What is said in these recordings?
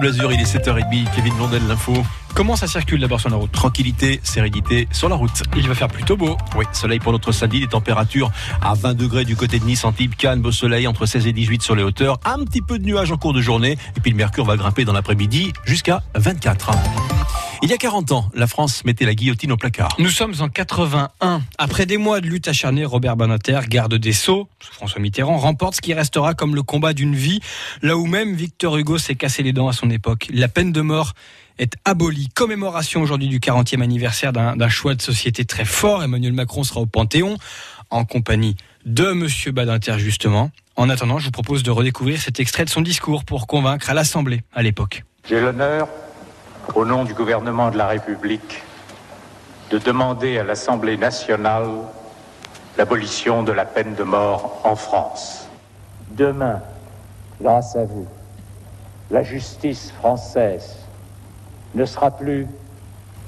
Bleu Azur, il est 7h30. Kevin Blondel, l'info. Comment ça circule d'abord sur la route? Tranquillité, sérénité sur la route. Il va faire plutôt beau. Oui, soleil pour notre samedi, des températures à 20 degrés du côté de Nice, Antibes, Cannes, beau soleil entre 16 et 18 sur les hauteurs, un petit peu de nuages en cours de journée, et puis le mercure va grimper dans l'après-midi jusqu'à 24. Il y a 40 ans, la France mettait la guillotine au placard. Nous sommes en 81. Après des mois de lutte acharnée, Robert Banater, garde des Sceaux, sous François Mitterrand, remporte ce qui restera comme le combat d'une vie, là où même Victor Hugo s'est cassé les dents à son époque. La peine de mort est abolie. Commémoration aujourd'hui du 40e anniversaire d'un choix de société très fort. Emmanuel Macron sera au Panthéon en compagnie de Monsieur Badinter justement. En attendant, je vous propose de redécouvrir cet extrait de son discours pour convaincre à l'Assemblée à l'époque. J'ai l'honneur au nom du gouvernement de la République, de demander à l'Assemblée nationale l'abolition de la peine de mort en France. Demain, grâce à vous, la justice française ne sera plus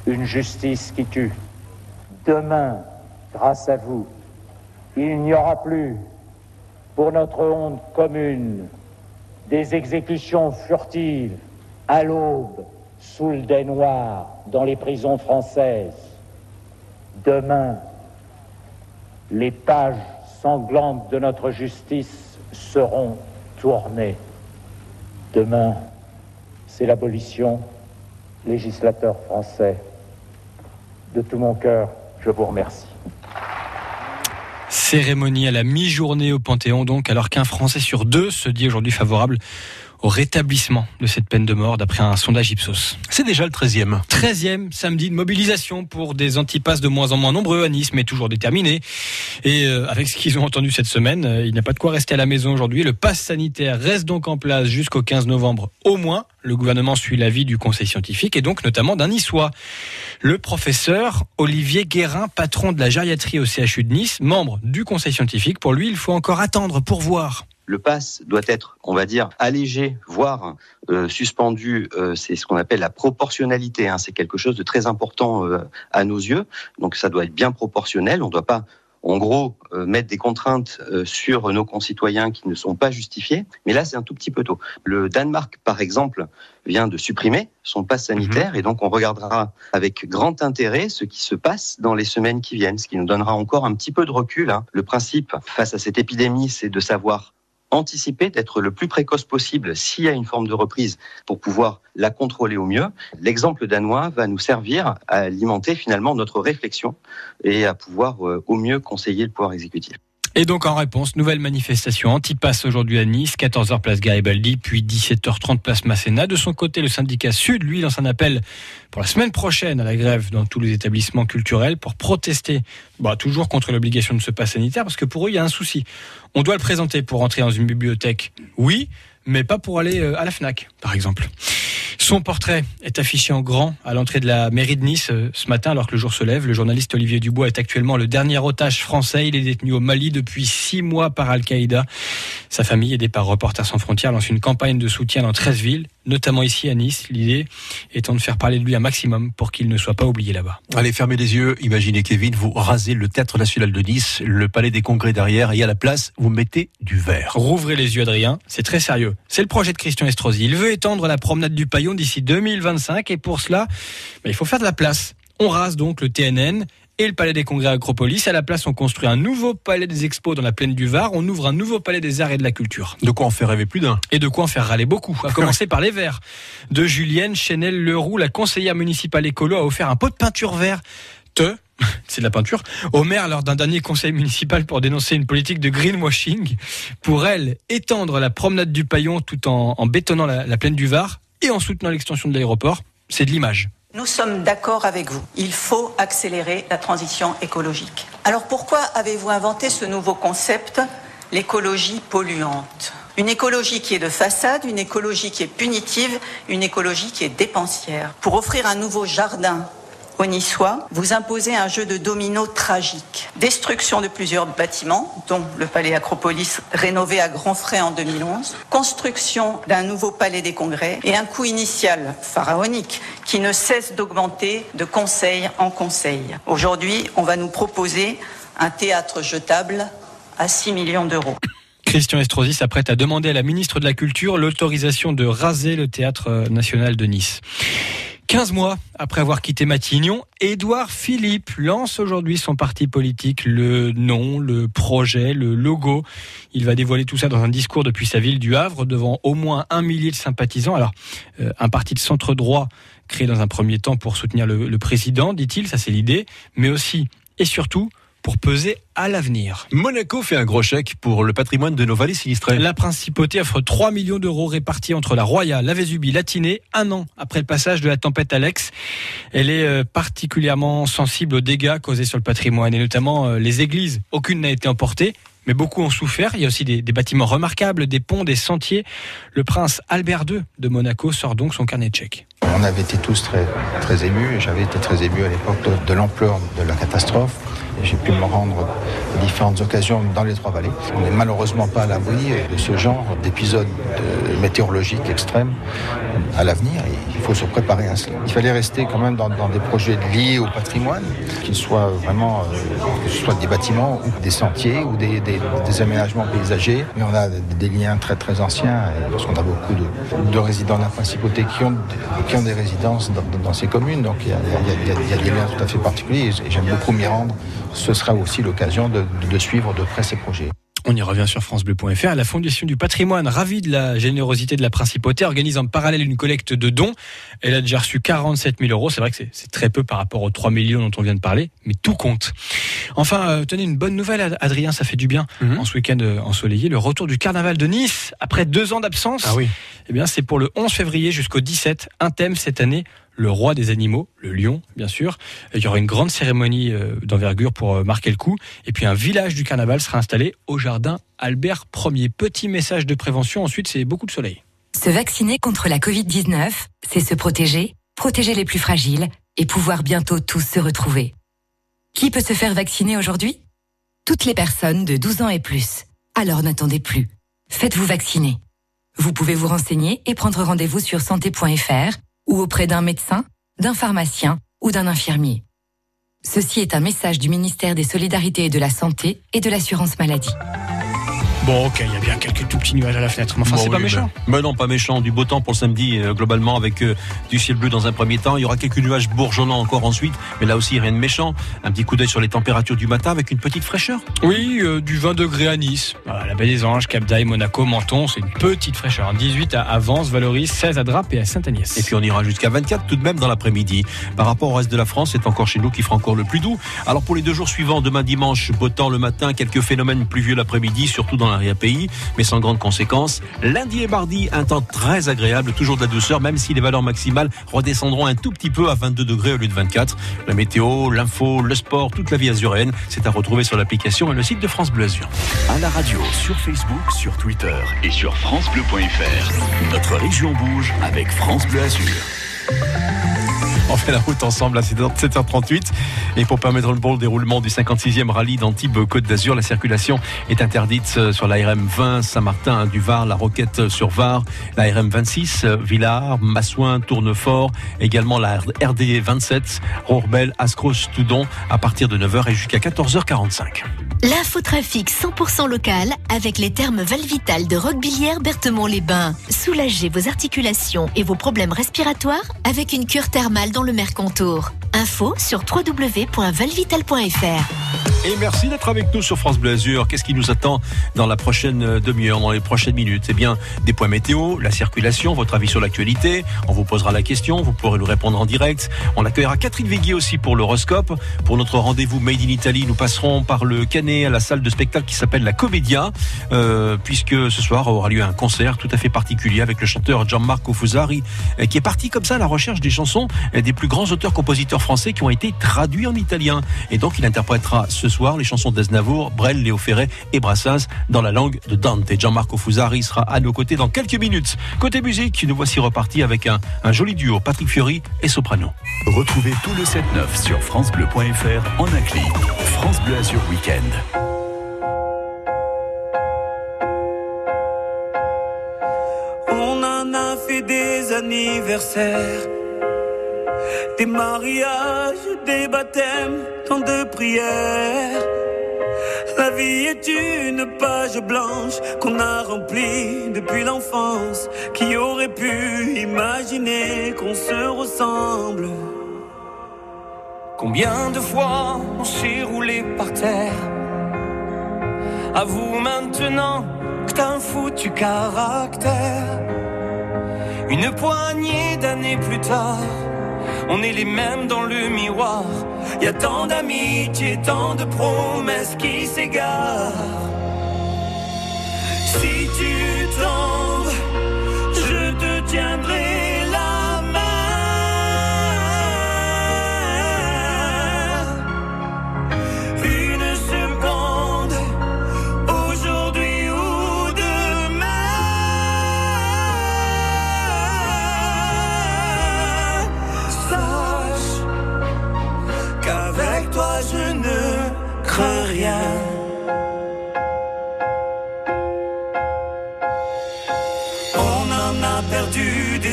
une justice qui tue. Demain, grâce à vous, il n'y aura plus, pour notre honte commune, des exécutions furtives à l'aube sous le dais noir dans les prisons françaises. Demain, les pages sanglantes de notre justice seront tournées. Demain, c'est l'abolition, législateur français. De tout mon cœur, je vous remercie. Cérémonie à la mi-journée au Panthéon, donc, alors qu'un Français sur deux se dit aujourd'hui favorable au rétablissement de cette peine de mort d'après un sondage Ipsos. C'est déjà le 13e. 13e samedi de mobilisation pour des antipasses de moins en moins nombreux à Nice, mais toujours déterminés. Et euh, avec ce qu'ils ont entendu cette semaine, euh, il n'y a pas de quoi rester à la maison aujourd'hui. Le pass sanitaire reste donc en place jusqu'au 15 novembre au moins. Le gouvernement suit l'avis du conseil scientifique et donc notamment d'un niçois. Le professeur Olivier Guérin, patron de la gériatrie au CHU de Nice, membre du conseil scientifique. Pour lui, il faut encore attendre pour voir le pass doit être, on va dire, allégé, voire euh, suspendu. Euh, c'est ce qu'on appelle la proportionnalité. Hein. C'est quelque chose de très important euh, à nos yeux. Donc ça doit être bien proportionnel. On ne doit pas en gros, mettre des contraintes sur nos concitoyens qui ne sont pas justifiées. Mais là, c'est un tout petit peu tôt. Le Danemark, par exemple, vient de supprimer son pass sanitaire mhm. et donc on regardera avec grand intérêt ce qui se passe dans les semaines qui viennent, ce qui nous donnera encore un petit peu de recul. Hein. Le principe face à cette épidémie, c'est de savoir anticiper, d'être le plus précoce possible s'il y a une forme de reprise pour pouvoir la contrôler au mieux. L'exemple danois va nous servir à alimenter finalement notre réflexion et à pouvoir euh, au mieux conseiller le pouvoir exécutif. Et donc en réponse, nouvelle manifestation anti-pass aujourd'hui à Nice, 14h place Garibaldi, puis 17h30 place Masséna. De son côté, le syndicat Sud, lui, lance un appel pour la semaine prochaine à la grève dans tous les établissements culturels pour protester, bah, toujours contre l'obligation de ce pass sanitaire, parce que pour eux, il y a un souci. On doit le présenter pour entrer dans une bibliothèque, oui, mais pas pour aller euh, à la FNAC, par exemple. Son portrait est affiché en grand à l'entrée de la mairie de Nice euh, ce matin alors que le jour se lève. Le journaliste Olivier Dubois est actuellement le dernier otage français. Il est détenu au Mali depuis six mois par Al-Qaïda. Sa famille, aidée par Reporters sans frontières, lance une campagne de soutien dans 13 villes, notamment ici à Nice. L'idée étant de faire parler de lui un maximum pour qu'il ne soit pas oublié là-bas. Allez, fermez les yeux. Imaginez Kevin, vous rasez le théâtre national de Nice, le palais des congrès derrière et à la place, vous mettez du verre. Rouvrez les yeux, Adrien. C'est très sérieux. C'est le projet de Christian Estrosi. Il veut étendre la promenade du D'ici 2025 et pour cela, ben, il faut faire de la place. On rase donc le TNN et le palais des congrès à Acropolis. À la place, on construit un nouveau palais des expos dans la plaine du Var. On ouvre un nouveau palais des arts et de la culture. De quoi en faire rêver plus d'un. Et de quoi en faire râler beaucoup. À commencer par les verts. De Julienne Chenel Leroux, la conseillère municipale écolo, a offert un pot de peinture vert. Te, c'est de la peinture, au maire lors d'un dernier conseil municipal pour dénoncer une politique de greenwashing. Pour elle, étendre la promenade du Paillon tout en, bétonnant la plaine du Var et en soutenant l'extension de l'aéroport, c'est de l'image. Nous sommes d'accord avec vous. Il faut accélérer la transition écologique. Alors pourquoi avez-vous inventé ce nouveau concept, l'écologie polluante? Une écologie qui est de façade, une écologie qui est punitive, une écologie qui est dépensière. Pour offrir un nouveau jardin vous imposez un jeu de domino tragique. Destruction de plusieurs bâtiments, dont le palais Acropolis rénové à grands frais en 2011, construction d'un nouveau palais des congrès et un coût initial pharaonique qui ne cesse d'augmenter de conseil en conseil. Aujourd'hui, on va nous proposer un théâtre jetable à 6 millions d'euros. Christian Estrosi s'apprête à demander à la ministre de la Culture l'autorisation de raser le théâtre national de Nice. 15 mois après avoir quitté Matignon, Édouard Philippe lance aujourd'hui son parti politique, le nom, le projet, le logo. Il va dévoiler tout ça dans un discours depuis sa ville du Havre devant au moins un millier de sympathisants. Alors, euh, un parti de centre droit créé dans un premier temps pour soutenir le, le président, dit-il, ça c'est l'idée, mais aussi et surtout pour peser à l'avenir. Monaco fait un gros chèque pour le patrimoine de nos vallées sinistrées. La principauté offre 3 millions d'euros répartis entre la Roya, la Vésubie, la Tinée, un an après le passage de la tempête Alex. Elle est euh, particulièrement sensible aux dégâts causés sur le patrimoine et notamment euh, les églises. Aucune n'a été emportée mais beaucoup ont souffert. Il y a aussi des, des, bâtiments remarquables, des ponts, des sentiers. Le prince Albert II de Monaco sort donc son carnet de chèques. On avait été tous très, très émus, et j'avais été très ému à l'époque de, de l'ampleur de la catastrophe. J'ai pu me rendre à différentes occasions dans les Trois-Vallées. On n'est malheureusement pas à l'abri de ce genre d'épisodes météorologiques extrêmes à l'avenir. Il faut se préparer à cela. Il fallait rester quand même dans, des projets liés au patrimoine, qu'ils soient vraiment, euh, que ce soit des bâtiments ou des sentiers ou des, aménagements paysagers. Mais on a des liens très très anciens parce qu'on a beaucoup de, de, résidents de la principauté qui ont, des résidences dans, ces communes. Donc il y, a, des liens tout à fait particuliers et j'aime beaucoup m'y rendre ce sera aussi l'occasion de, suivre de près ces projets. On y revient sur francebleu.fr. La Fondation du patrimoine, ravie de la générosité de la principauté, organise en parallèle une collecte de dons. Elle a déjà reçu 47 000 euros. C'est vrai que c'est très peu par rapport aux 3 millions dont on vient de parler, mais tout compte. Enfin, euh, tenez une bonne nouvelle, Adrien, ça fait du bien mm -hmm. en ce week-end ensoleillé. Le retour du carnaval de Nice après deux ans d'absence. Ah oui. Eh bien, c'est pour le 11 février jusqu'au 17. Un thème cette année le roi des animaux, le lion, bien sûr. Il y aura une grande cérémonie d'envergure pour marquer le coup. Et puis un village du carnaval sera installé au jardin Albert Ier. Petit message de prévention. Ensuite, c'est beaucoup de soleil. Se vacciner contre la Covid-19, c'est se protéger, protéger les plus fragiles et pouvoir bientôt tous se retrouver. Qui peut se faire vacciner aujourd'hui? Toutes les personnes de 12 ans et plus. Alors n'attendez plus. Faites-vous vacciner. Vous pouvez vous renseigner et prendre rendez-vous sur santé.fr ou auprès d'un médecin, d'un pharmacien ou d'un infirmier. Ceci est un message du ministère des Solidarités et de la Santé et de l'Assurance Maladie. Bon, ok, il y a bien quelques tout petits nuages à la fenêtre, mais enfin, bon, c'est oui, pas méchant. Mais, mais, non, pas méchant. Du beau temps pour le samedi, euh, globalement, avec euh, du ciel bleu dans un premier temps. Il y aura quelques nuages bourgeonnants encore ensuite, mais là aussi, rien de méchant. Un petit coup d'œil sur les températures du matin avec une petite fraîcheur. Oui, euh, du 20 degrés à Nice. Voilà, la Baie des Anges, Cap d'Aille, Monaco, Menton, c'est une petite fraîcheur. 18 à Avance, Valoris, 16 à Drape et à Saint-Agnès. Et puis on ira jusqu'à 24 tout de même dans l'après-midi. Par rapport au reste de la France, c'est encore chez nous qui fera encore le plus doux. Alors pour les deux jours suivants, demain dimanche, beau temps le matin, quelques phénomènes pluvieux l'après-midi, surtout dans l'arrière-pays mais sans grandes conséquences. Lundi et mardi, un temps très agréable, toujours de la douceur, même si les valeurs maximales redescendront un tout petit peu à 22 degrés au lieu de 24. La météo, l'info, le sport, toute la vie azuréenne, c'est à retrouver sur l'application et le site de France Bleu Azur. À la radio, sur Facebook, sur Twitter et sur FranceBleu.fr. Notre région bouge avec France Bleu Azur. On fait la route ensemble à 7h38. Et pour permettre le bon déroulement du 56e rallye d'Antibes Côte d'Azur, la circulation est interdite sur la RM 20 Saint-Martin du Var, la Roquette sur Var, la RM 26 Villars, Massouin, Tournefort, également la RD 27 Rourbel, Ascros, Toudon à partir de 9h et jusqu'à 14h45. L'infotrafic 100% local avec les termes Valvital de Roquebillière Berthemont-les-Bains. Soulagez vos articulations et vos problèmes respiratoires avec une cure thermale dans le Mercantour. Info sur www.valvital.fr. Et merci d'être avec nous sur France Bleu Azur. Qu'est-ce qui nous attend dans la prochaine demi-heure, dans les prochaines minutes? Eh bien, des points météo, la circulation, votre avis sur l'actualité. On vous posera la question, vous pourrez nous répondre en direct. On accueillera Catherine Véguier aussi pour l'horoscope. Pour notre rendez-vous Made in Italy, nous passerons par le Canet à la salle de spectacle qui s'appelle la Comédia, euh, puisque ce soir aura lieu un concert tout à fait particulier avec le chanteur Gianmarco Fusari, qui est parti comme ça à la recherche des chansons des plus grands auteurs-compositeurs français qui ont été traduits en italien. Et donc, il interprétera ce soir les chansons d'Aznavour, Brel, Léo Ferré et Brassens dans la langue de Dante. Gianmarco Fusari sera à nos côtés dans quelques minutes. Côté musique, nous voici repartis avec un, un joli duo, Patrick Fiori et Soprano. Retrouvez tout le 7-9 sur FranceBleu.fr en un clic. France Bleu Azur Week-end. On en a fait des anniversaires des mariages, des baptêmes, tant de prières. La vie est une page blanche qu'on a remplie depuis l'enfance. Qui aurait pu imaginer qu'on se ressemble Combien de fois on s'est roulé par terre? Avoue maintenant que t'as un foutu caractère. Une poignée d'années plus tard, on est les mêmes dans le miroir. Y a tant d'amitié, tant de promesses qui s'égarent. Si tu tombes, je te tiendrai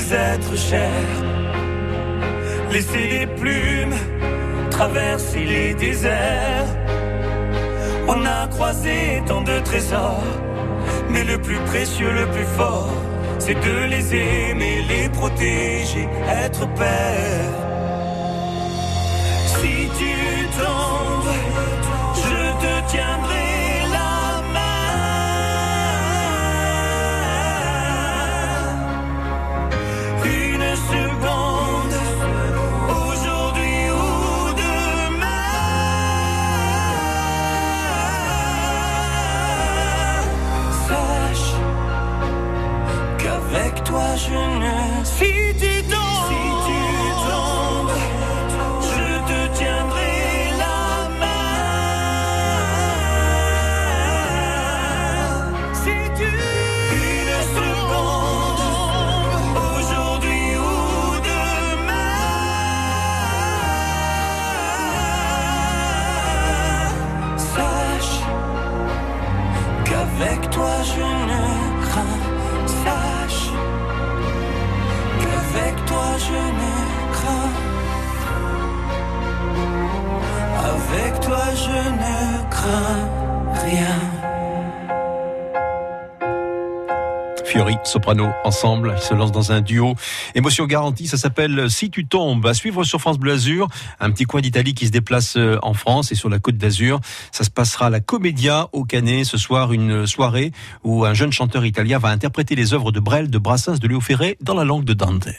des êtres chers. Laisser les plumes traverser les déserts. On a croisé tant de trésors, mais le plus précieux, le plus fort, c'est de les aimer, les protéger, être père. Si tu tombes, toi je ne. Fiori, soprano, ensemble, ils se lancent dans un duo. Émotion garantie, ça s'appelle Si tu tombes. À suivre sur France Bleu Azur, un petit coin d'Italie qui se déplace euh, en France et sur la côte d'Azur. Ça se passera à la Commedia au Canet ce soir, une soirée où un jeune chanteur italien va interpréter les œuvres de Brel, de Brassens, de Léo Ferré dans la langue de Dante.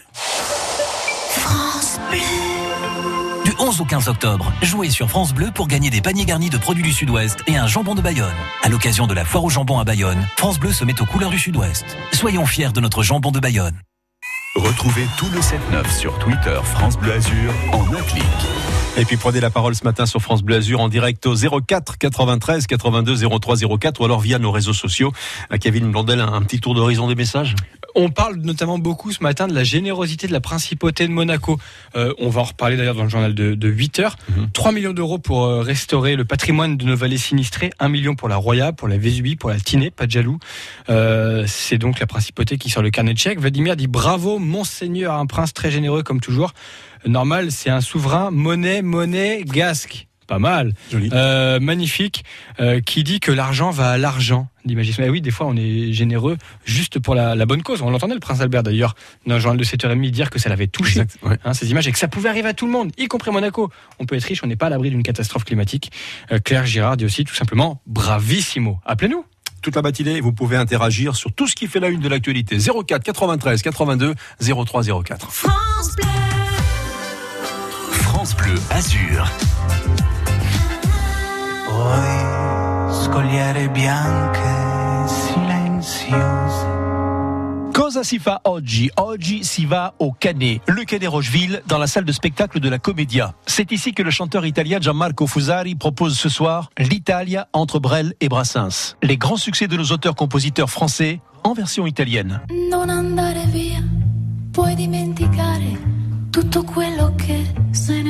Du 11 au 15 octobre, jouez sur France Bleu pour gagner des paniers garnis de produits du Sud-Ouest et un jambon de Bayonne. À l'occasion de la foire au jambon à Bayonne, France Bleu se met aux couleurs du Sud-Ouest. Soyons fiers de notre jambon de Bayonne. Retrouvez tout le 7-9 sur Twitter France Bleu Azur en un clic. Et puis prenez la parole ce matin sur France Bleu Azur en direct au 04 93 82 03 04 ou alors via nos réseaux sociaux. À Kevin Blondel, un, petit tour d'horizon des messages? On parle notamment beaucoup ce matin de la générosité de la principauté de Monaco. Euh, on va en reparler d'ailleurs dans le journal de, de 8 heures. 3 millions d'euros pour euh, restaurer le patrimoine de nos vallées sinistrées. 1 million pour la Roya, pour la Vésubie, pour la Tinée, pas de jaloux. Euh, c'est donc la principauté qui sort le carnet de chèques. Vladimir dit bravo, monseigneur, un prince très généreux comme toujours. Normal, c'est un souverain monnaie, monnaie, gasque. Pas mal. Euh, magnifique. Euh, qui dit que l'argent va à l'argent. Eh oui, des fois, on est généreux juste pour la, la bonne cause. On l'entendait, le prince Albert, d'ailleurs, dans le journal de 7h30, dire que ça l'avait touché, Exact, ouais. hein, ces images, et que ça pouvait arriver à tout le monde, y compris Monaco. On peut être riche, on n'est pas à l'abri d'une catastrophe climatique. Euh, Claire Girard dit aussi, tout simplement, bravissimo. Appelez-nous. toute la matinée. Vous pouvez interagir sur tout ce qui fait la une de l'actualité. 04 93 82 03 04. France Bleu. France Bleu Azur. Poi scogliere bianche, silenziose. Cosa si fa oggi? Oggi si va au Canet, le Canet Rocheville, dans la salle de spectacle de la Commedia. C'est ici que le chanteur italien Gianmarco Fusari propose ce soir l'Italia entre Brel et Brassens. Les grands succès de nos auteurs-compositeurs français en version italienne. Non andare via, puoi dimenticare tutto quello che se n'è andato già.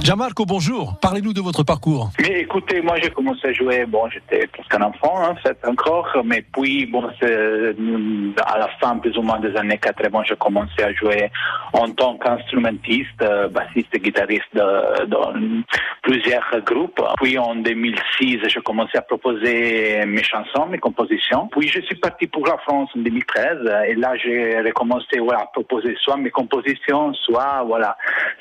Gianmarco, bonjour. Parlez-nous de votre parcours. Mais écoutez, moi j'ai commencé à jouer, bon j'étais presque un enfant en fait encore, mais puis bon euh, à la fin plus ou moins des années 80 j'ai commencé à jouer en tant qu'instrumentiste, euh, bassiste guitariste dans plusieurs groupes. Puis en 2006, j'ai commencé à proposer mes chansons, mes compositions. Puis je suis parti pour la France en 2013 et là j'ai recommencé voilà, à proposer soit mes compositions, soit voilà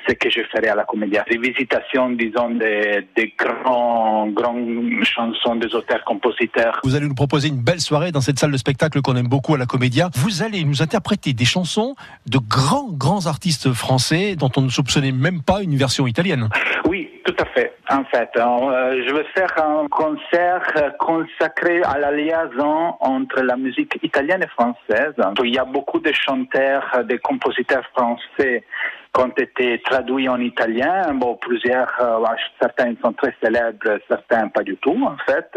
ce que je ferais à la comédie. Des visitations, disons, des, des grands, grandes chansons des auteurs-compositeurs. Vous allez nous proposer une belle soirée dans cette salle de spectacle qu'on aime beaucoup à la Comédia. Vous allez nous interpréter des chansons de grands, grands artistes français dont on ne soupçonnait même pas une version italienne. Oui, tout à fait. En fait, euh, je vais faire un concert euh, consacré à la liaison entre la musique italienne et française. Il y a beaucoup de chanteurs, euh, de compositeurs français ont été traduits en italien. Bon, plusieurs, euh, certains sont très célèbres, certains pas du tout, en fait.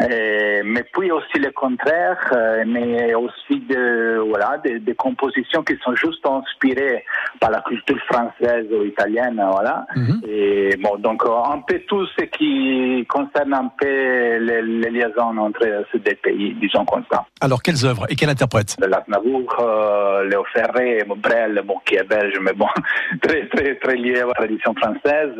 Et- mais puis aussi le contraire, euh, mais aussi de, voilà, des, des compositions qui sont juste inspirées par la culture française ou italienne, voilà. Et bon, donc un peu tout ce qui concerne un peu les, les liaisons entre ces deux pays, disons comme ça. Alors, quelles œuvres et quel interprète? De Lasnavour, euh, Léo Ferré, Brel, bon, qui est belge, mais bon, très, très, très lié à la tradition française.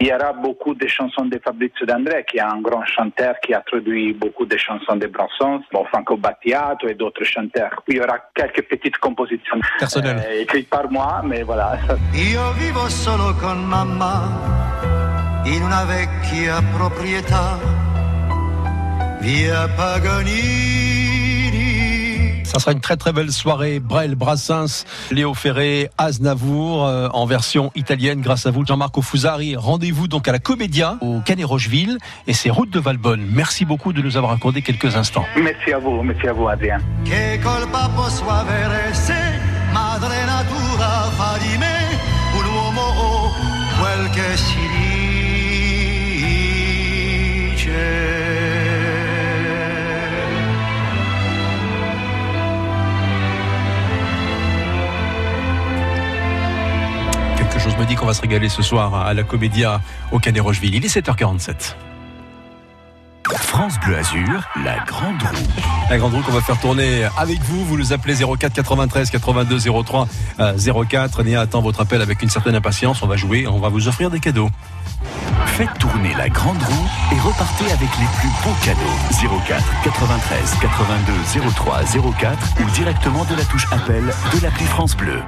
Il y aura beaucoup de chansons de Fabrizio D'André, qui est un grand chanteur qui a traduit beaucoup de chansons de Brassens, bon, Franco Battiato et d'autres chanteurs. Puis il y aura quelques petites compositions Personnelles. euh, écrites par moi, mais voilà. ça- Io vivo solo con mamma in una vecchia proprietà, via Paganini. Ça sera une très très belle soirée. Brel, Brassens, Léo Ferré, Aznavour euh, en version italienne grâce à vous, Jean-Marc Fusari. Rendez-vous donc à la Comédia au Canet Rocheville et c'est route de Valbonne. Merci beaucoup de nous avoir accordé quelques instants. Merci à vous, merci à vous, Adrien. Che colpa posso avere se madre natura fa di me un uomo o quel che si dice? Chose me dit qu'on va se régaler ce soir à la Comédia au Canet Rocheville. Il est 7h47. France Bleu Azur, la grande roue. La grande roue qu'on va faire tourner avec vous. Vous nous appelez 04 93 82 03 euh, 04. Néa attend votre appel avec une certaine impatience. On va jouer, on va vous offrir des cadeaux. Faites tourner la grande roue et repartez avec les plus beaux cadeaux. 04 93 82 03 04 ou directement de la touche appel de l'appli France Bleu.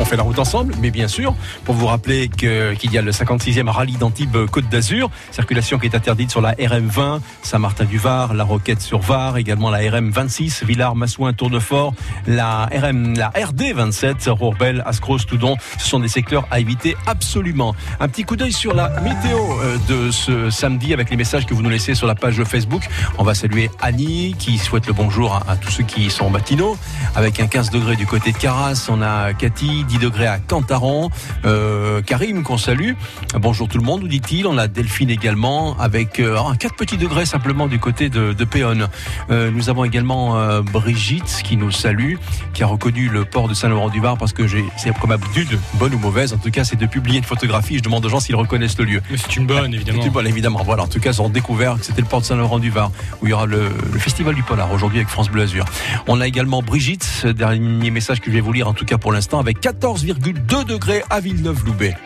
On fait la route ensemble, mais bien sûr, pour vous rappeler qu'il y a le 56e rallye d'Antibes Côte d'Azur, circulation qui est interdite sur la RM20, Saint-Martin-du-Var, la Roquette sur Var, également la RM26, Villars-Massouin, Tournefort, la RM, la RD27, Rourbel, Ascros, Toudon. Ce sont des secteurs à éviter absolument. Un petit coup d'œil sur la météo euh, de ce samedi avec les messages que vous nous laissez sur la page Facebook. On va saluer Annie qui souhaite le bonjour à, à tous ceux qui sont matinaux. Avec un 15 degrés du côté de Carras, on a Cathy, 10 degrés à Cantaron, euh, Karim qu'on salue. Bonjour tout le monde, nous dit-il. On a Delphine également avec euh, un 4 petits degrés simplement du côté de, de Péonne. Euh, nous avons également euh, Brigitte qui nous salue, qui a reconnu le port de Saint-Laurent-du-Var parce que j'ai, c'est comme habitude, bonne ou mauvaise, en tout cas c'est de publier une photographie. Je demande aux gens s'ils reconnaissent le lieu. Mais c'est une bonne, évidemment. C'est une bonne, évidemment. Voilà, en tout cas, ils ont découvert que c'était le port de Saint-Laurent-du-Var, où il y aura le, le festival du polar aujourd'hui avec France Bleu Azur. On a également Brigitte, dernier message que je vais vous lire en tout cas pour l'instant, avec 14,2 degrés à Villeneuve-Loubet.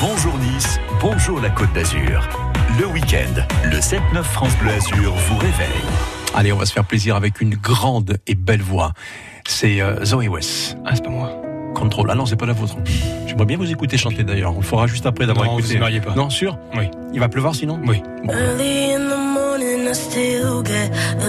Bonjour Nice, bonjour la Côte d'Azur. Le week-end, le 7-9 France Bleu Azur vous réveille. Allez, on va se faire plaisir avec une grande et belle voix. C'est euh, Zoé West. Ah, c'est pas moi. Contrôle. Ah non, c'est pas la vôtre. J'aimerais bien vous écouter chanter d'ailleurs. On le fera juste après d'avoir Non, écouté. vous pas. Non, sûr Oui. Il va pleuvoir sinon Oui. Early in the morning, I still get a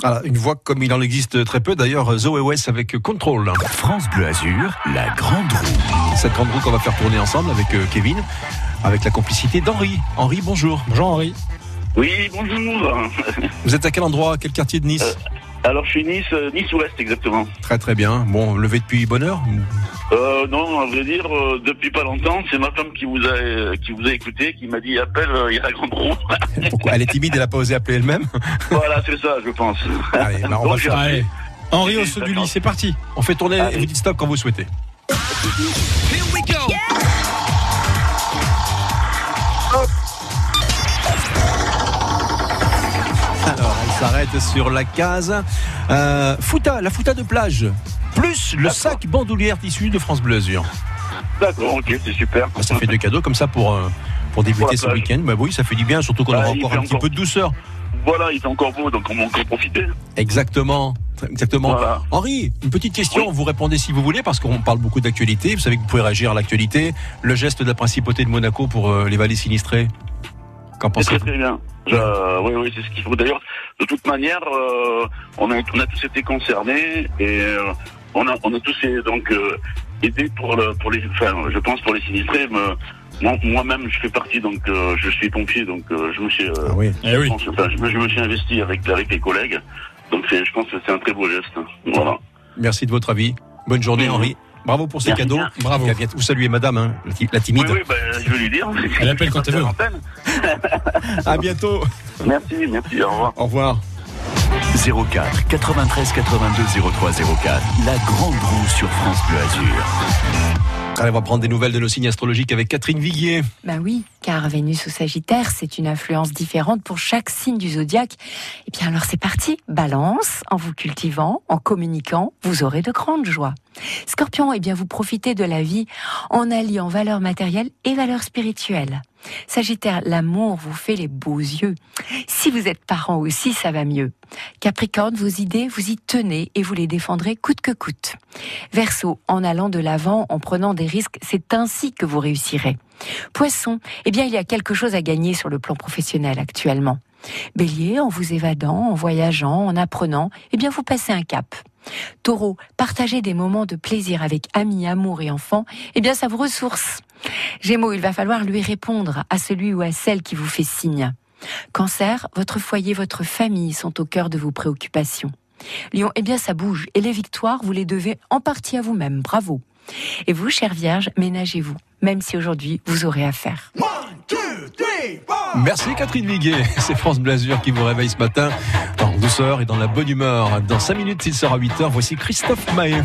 Voilà, une voix comme il en existe très peu. D'ailleurs, Zoé West avec Control. France Bleu Azur, la grande roue. Cette grande roue qu'on va faire tourner ensemble avec euh, Kevin, avec la complicité d'Henri. Henri, bonjour. Bonjour Henri. Oui, bonjour. Vous êtes à quel endroit, quel quartier de Nice? Alors, je suis Nice, euh, Nice-Ouest exactement. Très très bien. Bon, levé depuis bonne heure Euh, non, à vrai dire, euh, depuis pas longtemps, c'est ma femme qui vous a euh, qui vous a écouté, qui m'a dit appelle, euh, il y a la grande roue. Pourquoi? Elle est timide, elle n'a pas osé appeler elle-même? Voilà, c'est ça, je pense. Allez, bah, on Donc, va faire-. Allez. Henri au saut du lit, c'est parti. On fait tourner et vous dites stop quand vous souhaitez. Alors, on s'arrête sur la case. Euh, Fouta, la Fouta de plage. Plus le sac bandoulière tissu de France Bleu Azur. D'accord, ok, c'est super. Bah, ça fait deux cadeaux comme ça pour, euh, pour débuter Pour ce week-end. Bah oui, ça fait du bien, surtout qu'on Bah, aura encore un petit peu de douceur. Voilà, il est encore beau, donc on va encore profiter. Exactement. Exactement. Voilà. Henri, une petite question, vous répondez si vous voulez, parce qu'on parle beaucoup d'actualité. Vous savez que vous pouvez réagir à l'actualité. Le geste de la principauté de Monaco pour euh, les vallées sinistrées. Qu'en C'est très pensez-vous très bien. Je- oui, oui, c'est ce qu'il faut. D'ailleurs, de toute manière, euh, on, a, on a tous été concernés et euh, on, a, on a tous été, donc euh, aidés pour, le, pour les, enfin, je pense pour les sinistrés. moi- Moi-même, je fais partie, donc euh, je suis pompier, donc euh, je me suis, euh, Ah oui. je, pense- enfin, je, me- je me suis investi avec, avec les collègues. Donc je pense que c'est un très beau geste. Voilà. Merci de votre avis. Bonne journée. Henri. Bravo pour ces Merci cadeaux. bien. Bravo. Vous saluez madame, hein, la ti- la timide. Oui, oui, ben, je vais lui dire. Elle appelle quand elle veut. À bientôt. Merci, merci, au revoir. Au revoir. 04 93 82 03 04. La grande roue sur France Bleu Azur. Allez, on va prendre des nouvelles de nos signes astrologiques avec Catherine Viguier. Ben oui, car Vénus au Sagittaire, c'est une influence différente pour chaque signe du zodiaque. Et bien alors c'est parti. Balance, en vous cultivant, en communiquant, vous aurez de grandes joies. Scorpion, eh bien vous profitez de la vie en alliant valeurs matérielles et valeurs spirituelles. Sagittaire, l'amour vous fait les beaux yeux. Si vous êtes parent aussi, ça va mieux. Capricorne, vos idées, vous y tenez et vous les défendrez coûte que coûte. Verseau, en allant de l'avant, en prenant des risques, c'est ainsi que vous réussirez. Poisson, eh bien il y a quelque chose à gagner sur le plan professionnel actuellement. Bélier, en vous évadant, en voyageant, en apprenant, eh bien vous passez un cap. Taureau, partagez des moments de plaisir avec amis, amour et enfants, eh bien ça vous ressource. Gémeaux, il va falloir lui répondre à celui ou à celle qui vous fait signe. Cancer, votre foyer, votre famille sont au cœur de vos préoccupations. Lion, eh bien ça bouge et les victoires, vous les devez en partie à vous-même. Bravo. Et vous, chère Vierge, ménagez-vous, même si aujourd'hui vous aurez affaire. Merci Catherine Viguet. C'est France Blasure qui vous réveille ce matin en douceur et dans la bonne humeur. Dans 5 minutes, il sera 8h. Voici Christophe Maé.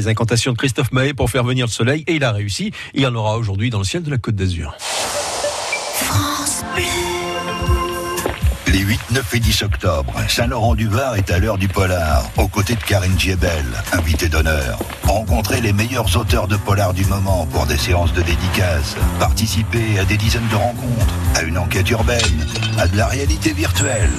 Les incantations de Christophe Mahé pour faire venir le soleil et il a réussi. Il y en aura aujourd'hui dans le ciel de la Côte d'Azur. Les 8, 9 et 10 octobre, Saint-Laurent-du-Var est à l'heure du polar, aux côtés de Karine Giebel, invitée d'honneur. Rencontrez les meilleurs auteurs de polar du moment pour des séances de dédicaces. Participez à des dizaines de rencontres, à une enquête urbaine, à de la réalité virtuelle.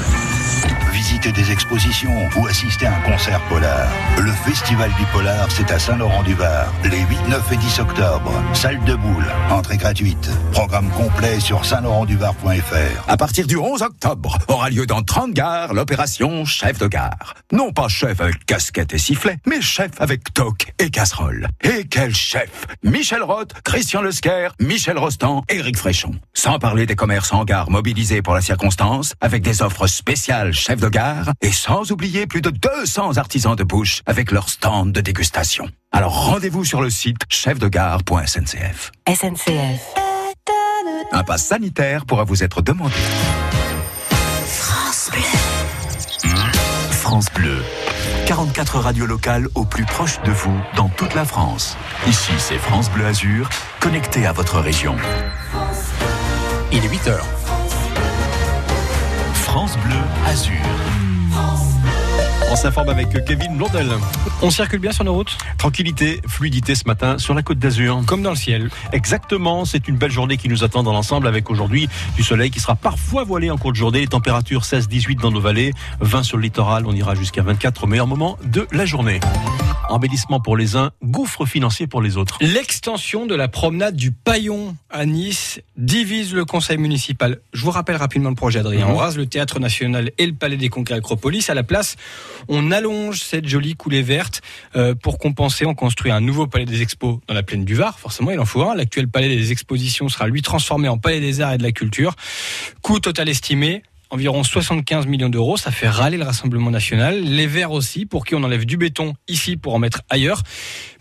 Visitez des expositions ou assister à un concert polar. Le Festival du Polar, c'est à Saint-Laurent-du-Var, les 8, 9 et 10 octobre. Salle de boule, entrée gratuite. Programme complet sur saint-laurent-du-var.fr. À partir du 11 octobre, aura lieu dans 30 gares l'opération Chef de gare. Non pas chef avec casquette et sifflet, mais chef avec toque et casserole. Et quel chef? Michel Roth, Christian Lesquer, Michel Rostand, Éric Fréchon. Sans parler des commerces en gare mobilisés pour la circonstance, avec des offres spéciales chef de gare, et sans oublier plus de 200 artisans de bouche avec leur stand de dégustation. Alors rendez-vous sur le site chefdegare.sncf. SNCF. Un pass sanitaire pourra vous être demandé. France Bleu. France Bleu. 44 radios locales au plus proche de vous dans toute la France. Ici, c'est France Bleu Azur, connecté à votre région. Il est 8 heures. France Bleu Azur. On s'informe avec Kevin Blondel. On circule bien sur nos routes Tranquillité, fluidité ce matin sur la côte d'Azur. Comme dans le ciel. Exactement, c'est une belle journée qui nous attend dans l'ensemble avec aujourd'hui du soleil qui sera parfois voilé en cours de journée. Les températures 16-18 dans nos vallées, 20 sur le littoral, on ira jusqu'à 24 au meilleur moment de la journée. Embellissement pour les uns, gouffre financier pour les autres. L'extension de la promenade du Paillon à Nice divise le conseil municipal. Je vous rappelle rapidement le projet, Adrien. Mhm. On rase le théâtre national et le palais des congrès Acropolis. À la place, on allonge cette jolie coulée verte. Euh, pour compenser, on construit un nouveau palais des expos dans la plaine du Var. Forcément, il en faut un. L'actuel palais des expositions sera lui transformé en palais des arts et de la culture. Coût total estimé environ 75 millions d'euros. Ça fait râler le Rassemblement national. Les Verts aussi, pour qui on enlève du béton ici pour en mettre ailleurs.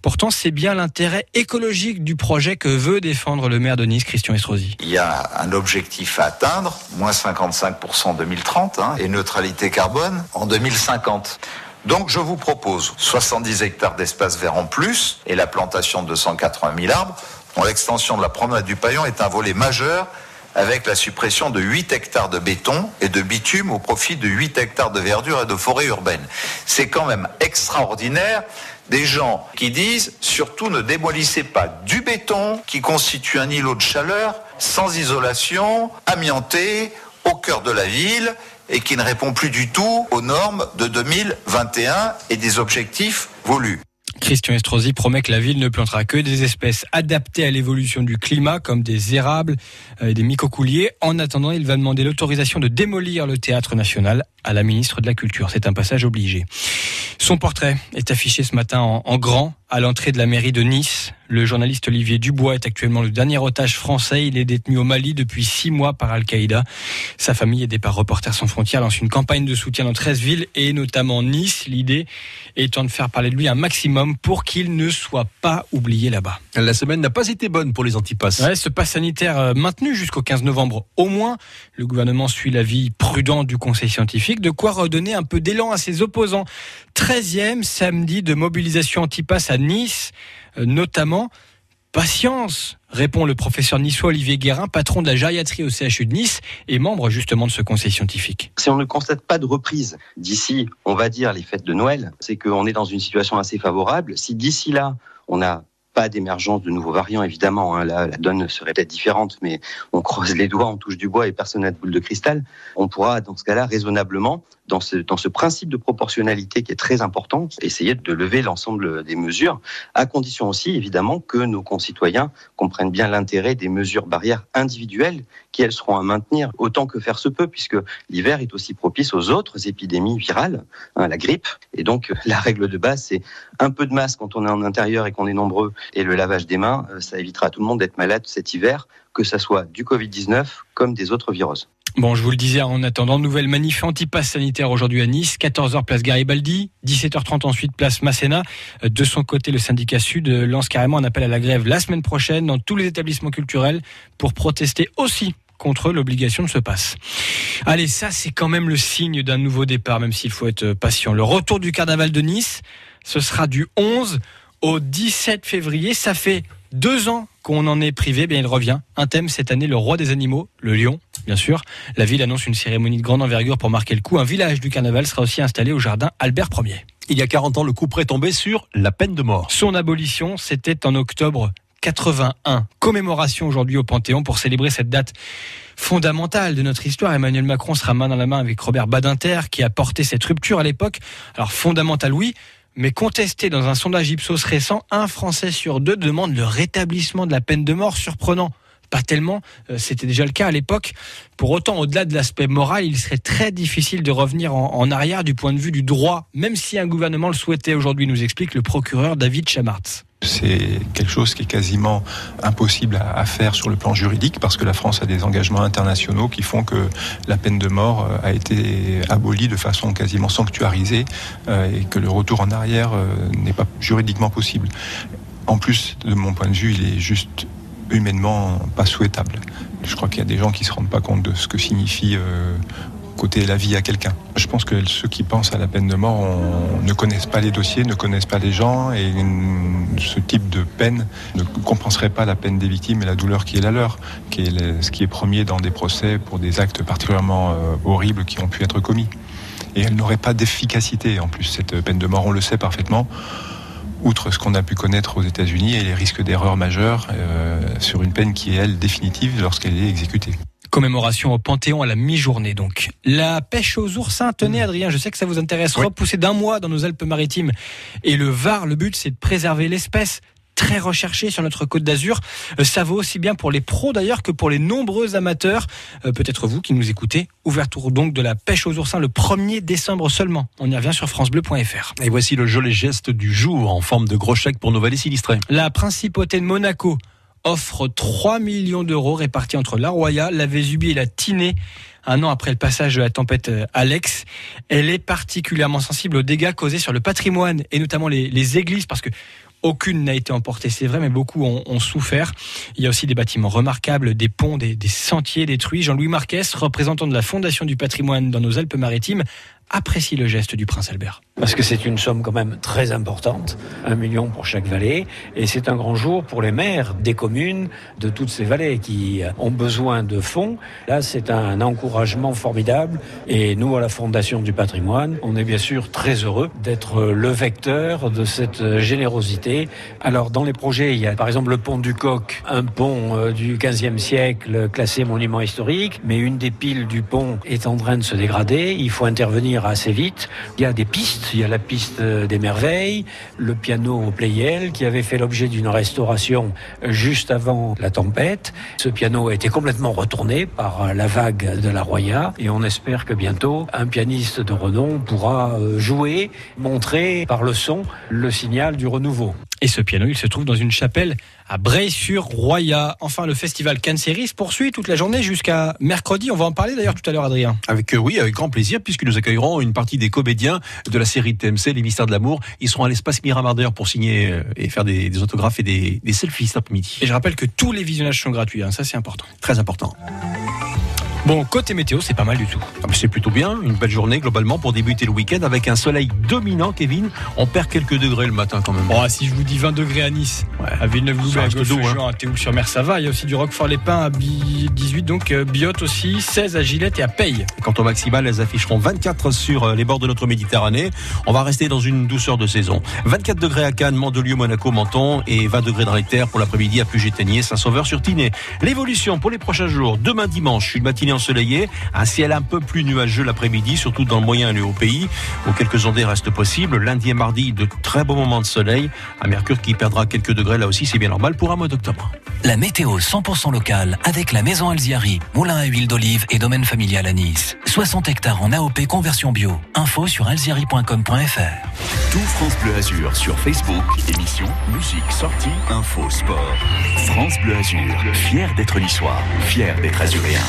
Pourtant, c'est bien l'intérêt écologique du projet que veut défendre le maire de Nice, Christian Estrosi. Il y a un objectif à atteindre, moins 55% en 2030 hein, et neutralité carbone en 2050. Donc je vous propose 70 hectares d'espace vert en plus et la plantation de 280 000 arbres, dont l'extension de la promenade du Paillon est un volet majeur avec la suppression de 8 hectares de béton et de bitume au profit de 8 hectares de verdure et de forêt urbaine. C'est quand même extraordinaire des gens qui disent surtout ne démolissez pas du béton qui constitue un îlot de chaleur sans isolation, amianté, au cœur de la ville et qui ne répond plus du tout aux normes de 2021 et des objectifs voulus. Christian Estrosi promet que la ville ne plantera que des espèces adaptées à l'évolution du climat, comme des érables euh, et des micocouliers. En attendant, il va demander l'autorisation de démolir le théâtre national à la ministre de la Culture. C'est un passage obligé. Son portrait est affiché ce matin en, en grand à l'entrée de la mairie de Nice. Le journaliste Olivier Dubois est actuellement le dernier otage français. Il est détenu au Mali depuis six mois par Al-Qaïda. Sa famille, aidée par Reporters sans frontières, lance une campagne de soutien dans 13 villes et notamment Nice. L'idée étant de faire parler de lui un maximum pour qu'il ne soit pas oublié là-bas. La semaine n'a pas été bonne pour les antipasses. Ouais, ce pass sanitaire euh, maintenu jusqu'au 15 novembre au moins. Le gouvernement suit l'avis prudent du conseil scientifique, de quoi redonner un peu d'élan à ses opposants. 13e samedi de mobilisation antipass à Nice, euh, notamment. Patience, répond le professeur niçois Olivier Guérin, patron de la gériatrie au CHU de Nice et membre justement de ce conseil scientifique. Si on ne constate pas de reprise d'ici, on va dire, les fêtes de Noël, c'est qu'on est dans une situation assez favorable. Si d'ici là, on n'a pas d'émergence de nouveaux variants, évidemment, hein, là, la donne serait peut-être différente, mais on croise les doigts, on touche du bois et personne n'a de boule de cristal. On pourra, dans ce cas-là, raisonnablement, dans ce, ce principe de proportionnalité qui est très important, essayer de lever l'ensemble des mesures, à condition aussi, évidemment, que nos concitoyens comprennent bien l'intérêt des mesures barrières individuelles qui, elles, seront à maintenir autant que faire se peut, puisque l'hiver est aussi propice aux autres épidémies virales, hein, la grippe. Et donc, la règle de base, c'est un peu de masque quand on est en intérieur et qu'on est nombreux, et le lavage des mains, euh, ça évitera à tout le monde d'être malade cet hiver, que ça soit du Covid-19 comme des autres virus. Bon, je vous le disais, en attendant, nouvelle manif anti-pass sanitaire aujourd'hui à Nice, 14h place Garibaldi, 17h30 ensuite place Masséna. Euh, De son côté, le syndicat Sud euh, lance carrément un appel à la grève la semaine prochaine dans tous les établissements culturels pour protester aussi contre l'obligation de ce pass. Allez, ça c'est quand même le signe d'un nouveau départ, même s'il faut être patient. Le retour du carnaval de Nice, ce sera du 11 au 17 février. Ça fait deux ans qu'on en est privé. Bien, il revient. Un thème cette année, le roi des animaux, le lion, bien sûr. La ville annonce une cérémonie de grande envergure pour marquer le coup. Un village du carnaval sera aussi installé au jardin Albert Ier. Il y a 40 ans, le coup près tombé sur la peine de mort. Son abolition, c'était en octobre 81. Commémoration aujourd'hui au Panthéon pour célébrer cette date fondamentale de notre histoire. Emmanuel Macron sera main dans la main avec Robert Badinter qui a porté cette rupture à l'époque. Alors fondamentale, oui, mais contesté dans un sondage Ipsos récent, un Français sur deux demande le rétablissement de la peine de mort. Surprenant. Pas tellement, euh, c'était déjà le cas à l'époque. Pour autant, au-delà de l'aspect moral, il serait très difficile de revenir en, arrière du point de vue du droit, même si un gouvernement le souhaitait aujourd'hui, nous explique le procureur David Chamartz. C'est quelque chose qui est quasiment impossible à, faire sur le plan juridique parce que la France a des engagements internationaux qui font que la peine de mort euh, a été abolie de façon quasiment sanctuarisée euh, et que le retour en arrière n'est pas juridiquement possible. En plus, de mon point de vue, il est juste humainement pas souhaitable. Je crois qu'il y a des gens qui se rendent pas compte de ce que signifie euh, côté la vie à quelqu'un. Je pense que ceux qui pensent à la peine de mort ne connaissent pas les dossiers, ne connaissent pas les gens et ce type de peine ne compenserait pas la peine des victimes et la douleur qui est la leur, qui est le- ce qui est premier dans des procès pour des actes particulièrement euh, horribles qui ont pu être commis. et elle n'aurait pas d'efficacité en plus. Cette peine de mort, on le sait parfaitement, outre ce qu'on a pu connaître aux États-Unis et les risques d'erreur majeure euh, sur une peine qui est, elle, définitive lorsqu'elle est exécutée. Commémoration au Panthéon à la mi-journée donc. La pêche aux oursins, tenez Adrien, je sais que ça vous intéresse, repoussé d'un mois dans nos Alpes-Maritimes. Et le Var, le but c'est de préserver l'espèce très recherché sur notre côte d'Azur. Euh, Ça vaut aussi bien pour les pros d'ailleurs que pour les nombreux amateurs. Euh, Peut-être vous qui nous écoutez. Ouverture donc de la pêche aux oursins le 1er décembre seulement. On y revient sur francebleu.fr. Et voici le joli geste du jour en forme de gros chèque pour nos vallées sinistrés. La principauté de Monaco offre 3 millions d'euros répartis entre la Roya, la Vésubie et la Tinée. Un an après le passage de la tempête euh, Alex, elle est particulièrement sensible aux dégâts causés sur le patrimoine et notamment les, les églises parce que aucune n'a été emportée, c'est vrai, mais beaucoup ont, souffert. Il y a aussi des bâtiments remarquables, des ponts, des, des sentiers détruits. Jean-Louis Marquez, représentant de la Fondation du patrimoine dans nos Alpes-Maritimes, apprécie le geste du prince Albert. Parce que c'est une somme quand même très importante, un million pour chaque vallée, et c'est un grand jour pour les maires des communes de toutes ces vallées qui ont besoin de fonds. Là, c'est un encouragement formidable, et nous, à la Fondation du patrimoine, on est bien sûr très heureux d'être le vecteur de cette générosité. Alors, dans les projets, il y a par exemple le pont du Coq, un pont euh, du 15e siècle classé monument historique, mais une des piles du pont est en train de se dégrader, il faut intervenir assez vite. Il y a des pistes, il y a la piste des merveilles, le piano au Playel qui avait fait l'objet d'une restauration juste avant la tempête. Ce piano a été complètement retourné par la vague de la Roya et on espère que bientôt un pianiste de renom pourra euh, jouer, montrer par le son le signal du renouveau. Et ce piano, il se trouve dans une chapelle à Bray-sur-Roya. Enfin, le festival Cannes Série se poursuit toute la journée jusqu'à mercredi. On va en parler d'ailleurs tout à l'heure, Adrien. Avec euh, oui, avec grand plaisir, puisque nous accueillerons une partie des comédiens de la série TMC, Les Mystères de l'amour. Ils seront à l'espace Miramar d'ailleurs pour signer euh, et faire des, des autographes et des, des selfies cet après-midi. Et je rappelle que tous les visionnages sont gratuits. hein. Ça, c'est important. Très important. Bon, côté météo, c'est pas mal du tout. Ah, C'est plutôt bien, une belle journée globalement pour débuter le week-end avec un soleil dominant, Kevin. On perd quelques degrés le matin quand même. Bon, si je vous dis 20 degrés à Nice, à Villeneuve-Loubet, à doux, hein. Gauche-Jean, à Théoul-sur-Mer, ça va. Il y a aussi du Roquefort-les-Pins à Bi- 18, donc euh, Biot aussi, 16 à Gillette et à Paye. Quant au maximal, elles afficheront 24 sur euh, les bords de notre Méditerranée. On va rester dans une douceur de saison. 24 degrés à Cannes, Mandelieu, Monaco, Menton et 20 degrés dans les terres pour l'après-midi à Puget-Ténier, Saint-Sauveur sur Tinée. L'évolution pour les prochains jours. Demain dimanche, une matinée ensoleillée, un ciel un peu plus nuageux l'après-midi, surtout dans le moyen et le haut pays, où quelques ondées restent possibles. Lundi et mardi, de très beaux moments de soleil. Un mercure qui perdra quelques degrés là aussi, c'est bien normal pour un mois d'octobre. La météo 100% locale avec la maison Alziari, moulin à huile d'olive et domaine familial à Nice. 60 hectares en AOP conversion bio. Info sur alziari.com.fr. Tout France Bleu Azur sur Facebook. Émission, musique, sortie, info, sport. France Bleu Azur, fier d'être niçois, fier d'être azuréen.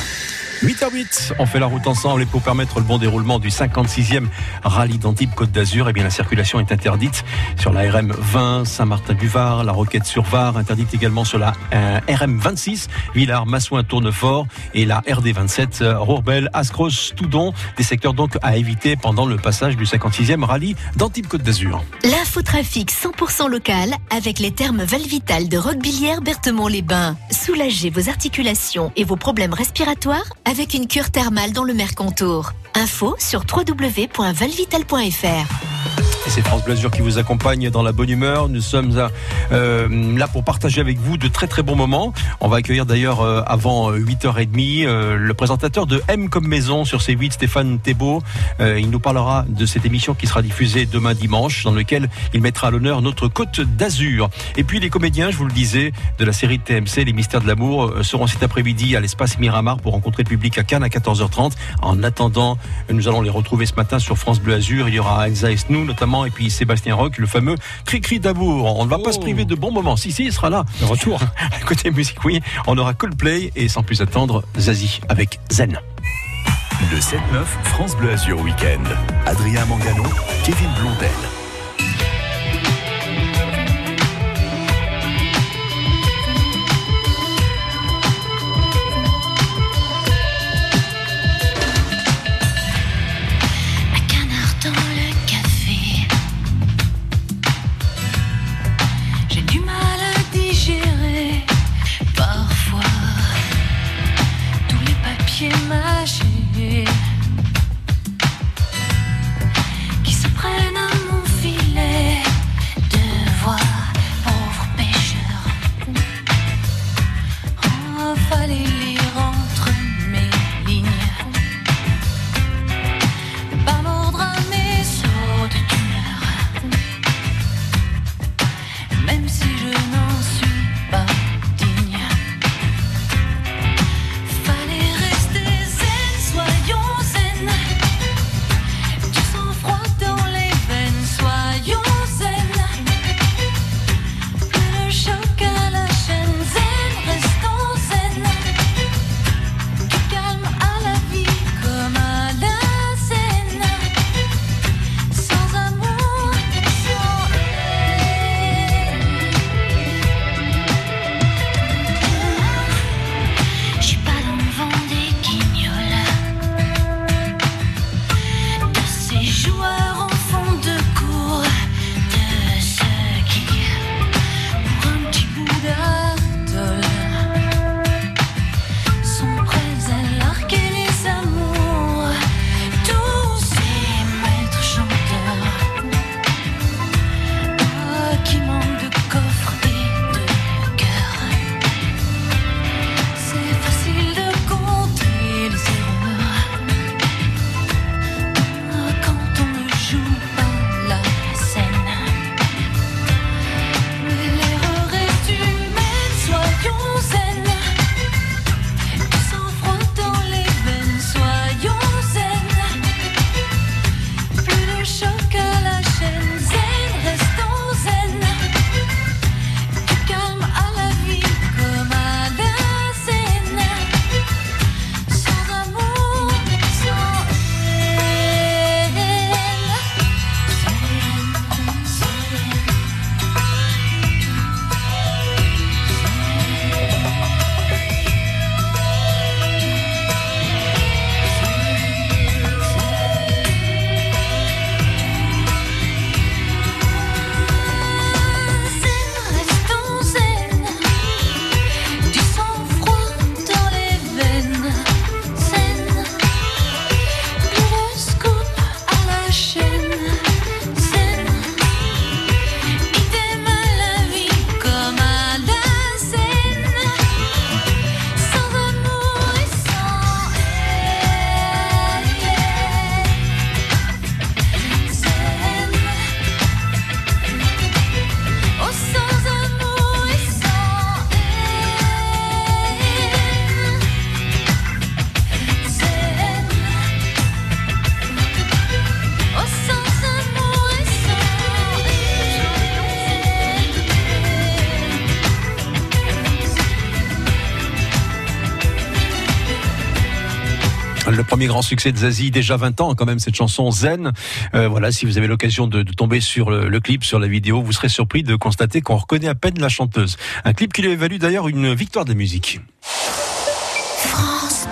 8h08, on fait la route ensemble et pour permettre le bon déroulement du 56e rallye d'Antibes Côte d'Azur, eh bien la circulation est interdite sur la RM 20 Saint-Martin-du-Var, la Roquette sur Var, interdite également sur la euh, RM 26 Villars, Massouin, Tournefort et la RD 27 euh, Rourbel, Ascros, Toudon, des secteurs donc à éviter pendant le passage du 56e rallye d'Antibes Côte d'Azur. L'infotrafic 100% local avec les thermes Valvital de Roquebillière Berthemont-les-Bains. Soulagez vos articulations et vos problèmes respiratoires avec une cure thermale dans le Mercontour. Info sur www.valvital.fr. C'est France Bleu Azur qui vous accompagne dans la bonne humeur. Nous sommes euh, là pour partager avec vous de très très bons moments. On va accueillir d'ailleurs euh, avant euh, 8h30 euh, le présentateur de M comme maison sur C8, Stéphane Thébault. Il nous parlera de cette émission qui sera diffusée demain dimanche, dans lequel il mettra à l'honneur notre côte d'Azur. Et puis les comédiens, je vous le disais, de la série TMC, Les Mystères de l'amour, seront cet après-midi à l'espace Miramar pour rencontrer le public à Cannes à 14h30. En attendant, nous allons les retrouver ce matin sur France Bleu Azur. Il y aura Elsa Esnou notamment et puis Sébastien Roch, le fameux Cri-Cri d'amour. On ne va pas se priver de bons moments. Si, si, il sera là. Le retour. Côté musique, oui. On aura Coldplay et sans plus attendre, Zazie avec Zen. Le 7-9 France Bleu Azur Week-end. Adrien Mangano, Kevin Blondel. Grand succès de Zazie, déjà 20 ans quand même, cette chanson Zen. Euh, voilà, si vous avez l'occasion de, tomber sur le, clip, sur la vidéo, vous serez surpris de constater qu'on reconnaît à peine la chanteuse. Un clip qui lui a valu d'ailleurs une victoire de la musique. France.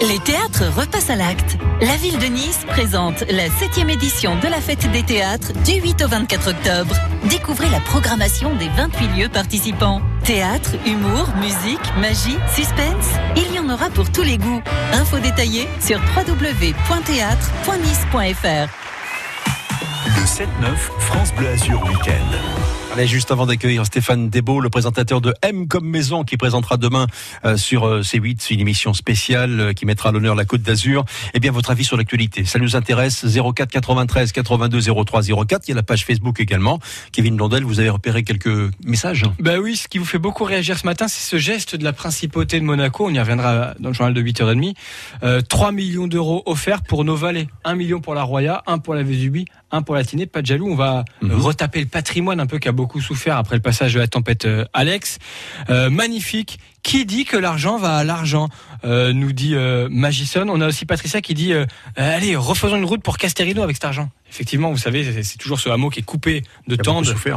Les théâtres repassent à l'acte. La ville de Nice présente la 7e édition de la fête des théâtres du 8 au 24 octobre. Découvrez la programmation des 28 lieux participants. Théâtre, humour, musique, magie, suspense, il y en aura pour tous les goûts. Infos détaillées sur www.théâtre.nice.fr. Le 7-9, France Bleu Azur Week-end. Allez, juste avant d'accueillir Stéphane Desbeaux, le présentateur de M comme Maison, qui présentera demain euh, sur euh, C8 une émission spéciale euh, qui mettra à l'honneur la Côte d'Azur. Eh bien, votre avis sur l'actualité, ça nous intéresse. 04 93 82 03 04. Il y a la page Facebook également. Kevin Blondel, vous avez repéré quelques messages? Bah oui, ce qui vous fait beaucoup réagir ce matin, c'est ce geste de la principauté de Monaco. On y reviendra dans le journal de 8h30. Euh, 3 millions d'euros offerts pour nos valets. 1 million pour la Roya, 1 pour la Vésubie, 1 pour la Tinée. Pas de jaloux. On va euh, retaper le patrimoine un peu qui a beaucoup souffert après le passage de la tempête euh, Alex. Euh, magnifique. Qui dit que l'argent va à l'argent Euh, Nous dit euh, Magison. On a aussi Patricia qui dit allez, refaisons une route pour Casterino avec cet argent. Effectivement, vous savez, c'est- c'est toujours ce hameau qui est coupé de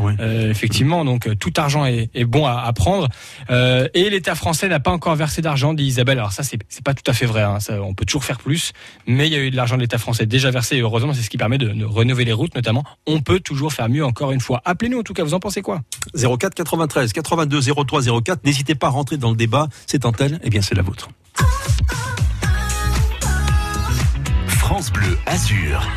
oui. Euh, effectivement, donc euh, tout argent est, est bon à, à prendre. Euh, et l'État français n'a pas encore versé d'argent, dit Isabelle. Alors ça, c'est c'est pas tout à fait vrai. hein. Ça, on peut toujours faire plus, mais il y a eu de l'argent de l'État français déjà versé. Et heureusement, c'est ce qui permet de, de rénover les routes, notamment. On peut toujours faire mieux. Encore une fois, appelez-nous. En tout cas, vous en pensez quoi? 04 93 82 03 04. N'hésitez pas à rentrer dans le débat. Cette antenne, eh bien, c'est la vôtre. France Bleu Azur.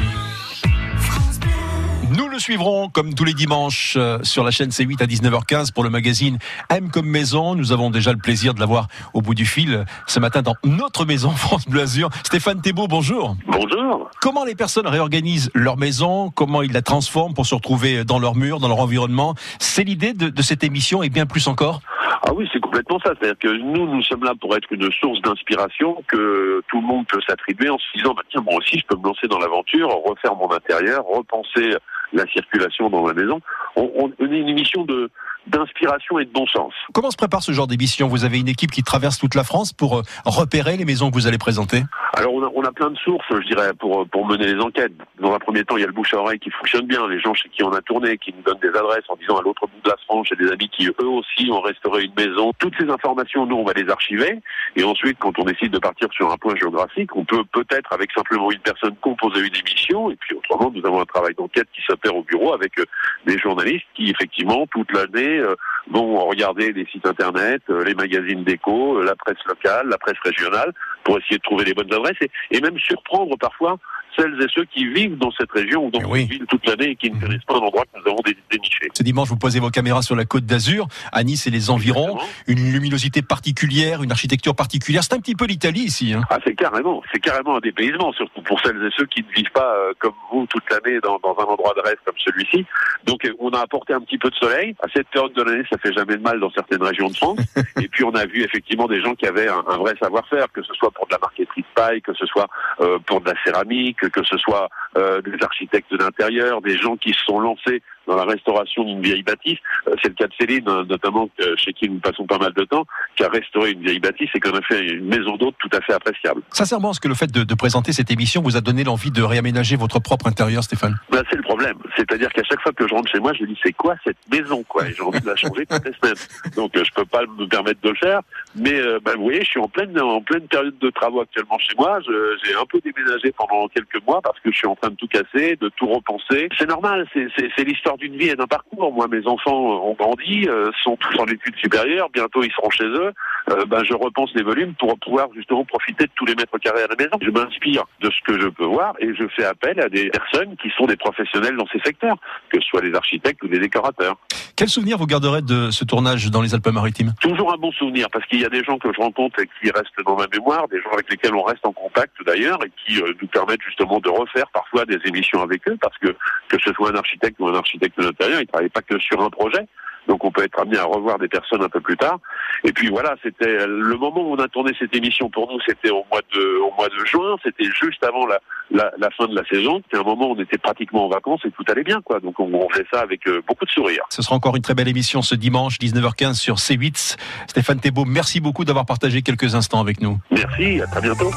Nous le suivrons comme tous les dimanches euh, sur la chaîne C8 à 19h15 pour le magazine M comme maison. Nous avons déjà le plaisir de l'avoir au bout du fil ce matin dans notre maison France Bleu Azur. Stéphane Thébault, bonjour. Bonjour. Comment les personnes réorganisent leur maison? Comment ils la transforment pour se retrouver dans leur mur, dans leur environnement? C'est l'idée de, de cette émission et bien plus encore Ah oui, c'est complètement ça. C'est-à-dire que nous, nous sommes là pour être une source d'inspiration que tout le monde peut s'attribuer en se disant, bah, tiens, moi aussi, je peux me lancer dans l'aventure, refaire mon intérieur, repenser la circulation dans ma maison. On, on, on est une émission de d'inspiration et de bon sens. Comment se prépare ce genre d'émission? Vous avez une équipe qui traverse toute la France pour euh, repérer les maisons que vous allez présenter? Alors on a, on a plein de sources, je dirais, pour, pour mener les enquêtes. Dans un premier temps, il y a le bouche à oreille qui fonctionne bien, les gens chez qui on a tourné, qui nous donnent des adresses en disant à l'autre bout de la France, j'ai des amis qui eux aussi ont restauré une maison. Toutes ces informations, nous, on va les archiver. Et ensuite, quand on décide de partir sur un point géographique, on peut peut-être, avec simplement une personne, composer une émission. Et puis autrement, nous avons un travail d'enquête qui s'opère au bureau avec euh, des journalistes qui, effectivement, toute l'année, euh, vont regarder les sites internet, euh, les magazines d'écho, euh, la presse locale, la presse régionale, pour essayer de trouver les bonnes adresses et même surprendre parfois celles et ceux qui vivent dans cette région ou dans cette ville toute l'année et qui ne connaissent pas un endroit que nous avons dé- déniché. Ce dimanche, vous posez vos caméras sur la côte d'Azur, à Nice et les environs. Une luminosité particulière, une architecture particulière. C'est un petit peu l'Italie ici. Hein. Ah, c'est carrément, c'est carrément un dépaysement, surtout pour celles et ceux qui ne vivent pas euh, comme vous toute l'année dans, dans un endroit de rêve comme celui-ci. Donc, euh, on a apporté un petit peu de soleil. À cette période de l'année, ça fait jamais de mal dans certaines régions de France. et puis, on a vu effectivement des gens qui avaient un, un vrai savoir-faire, que ce soit pour de la marqueterie de paille, que ce soit euh, pour de la céramique, que ce soit euh, des architectes d'intérieur, des gens qui se sont lancés dans la restauration d'une vieille bâtisse. Euh, c'est le cas de Céline, euh, notamment chez qui nous passons pas mal de temps, qui a restauré une vieille bâtisse et qui en a fait une maison d'hôte tout à fait appréciable. Sincèrement, est-ce que le fait de, de présenter cette émission vous a donné l'envie de réaménager votre propre intérieur, Stéphane? Ben, c'est le problème. C'est-à-dire qu'à chaque fois que je rentre chez moi, je me dis c'est quoi cette maison quoi? Et j'ai envie de la changer toutes les semaines. Donc euh, je peux pas me permettre de le faire. Mais ben, vous voyez, je suis en pleine en pleine période de travaux actuellement chez moi. Je- J'ai un peu déménagé pendant quelques mois parce que je suis en train de tout casser, de tout repenser. C'est normal. C'est l'histoire d'une vie et d'un parcours. Moi, mes enfants ont grandi, euh, sont tous en études supérieures. Bientôt, ils seront chez eux. Euh, ben, je repense les volumes pour pouvoir justement profiter de tous les mètres carrés à la maison. Je m'inspire de ce que je peux voir et je fais appel à des personnes qui sont des professionnels dans ces secteurs, que ce soit des architectes ou des décorateurs. Quel souvenir vous garderez de ce tournage dans les Alpes-Maritimes? Toujours un bon souvenir parce qu'il y a des gens que je rencontre et qui restent dans ma mémoire, des gens avec lesquels on reste en contact d'ailleurs et qui euh, nous permettent justement de refaire parfois des émissions avec eux parce que que ce soit un architecte ou un architecte de l'intérieur, ils ne travaillent pas que sur un projet. Donc on peut être amené à revoir des personnes un peu plus tard. Et puis voilà, c'était le moment où on a tourné cette émission pour nous, c'était au mois de au mois de juin, c'était juste avant la, la, la fin de la saison. C'était un moment où on était pratiquement en vacances et tout allait bien, quoi. Donc on, on fait ça avec euh, beaucoup de sourire. Ce sera encore une très belle émission ce dimanche 19h15 sur C8. Stéphane Thébault, merci beaucoup d'avoir partagé quelques instants avec nous. Merci, à très bientôt.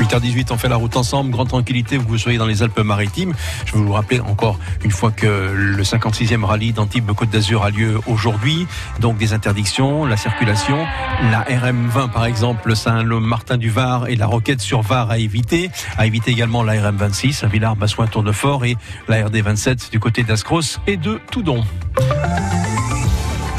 8h18, on fait la route ensemble, grande tranquillité, vous soyez dans les Alpes-Maritimes. Je veux vous rappeler encore une fois que le 56e rallye d'Antibes-Côte d'Azur a lieu aujourd'hui. Donc des interdictions, la circulation, la RM20 par exemple, Saint-Martin-du-Var et la Roquette sur Var à éviter. À éviter également la RM26 à Villars, Bassoin, Tournefort et la RD27 du côté d'Ascros et de Toudon.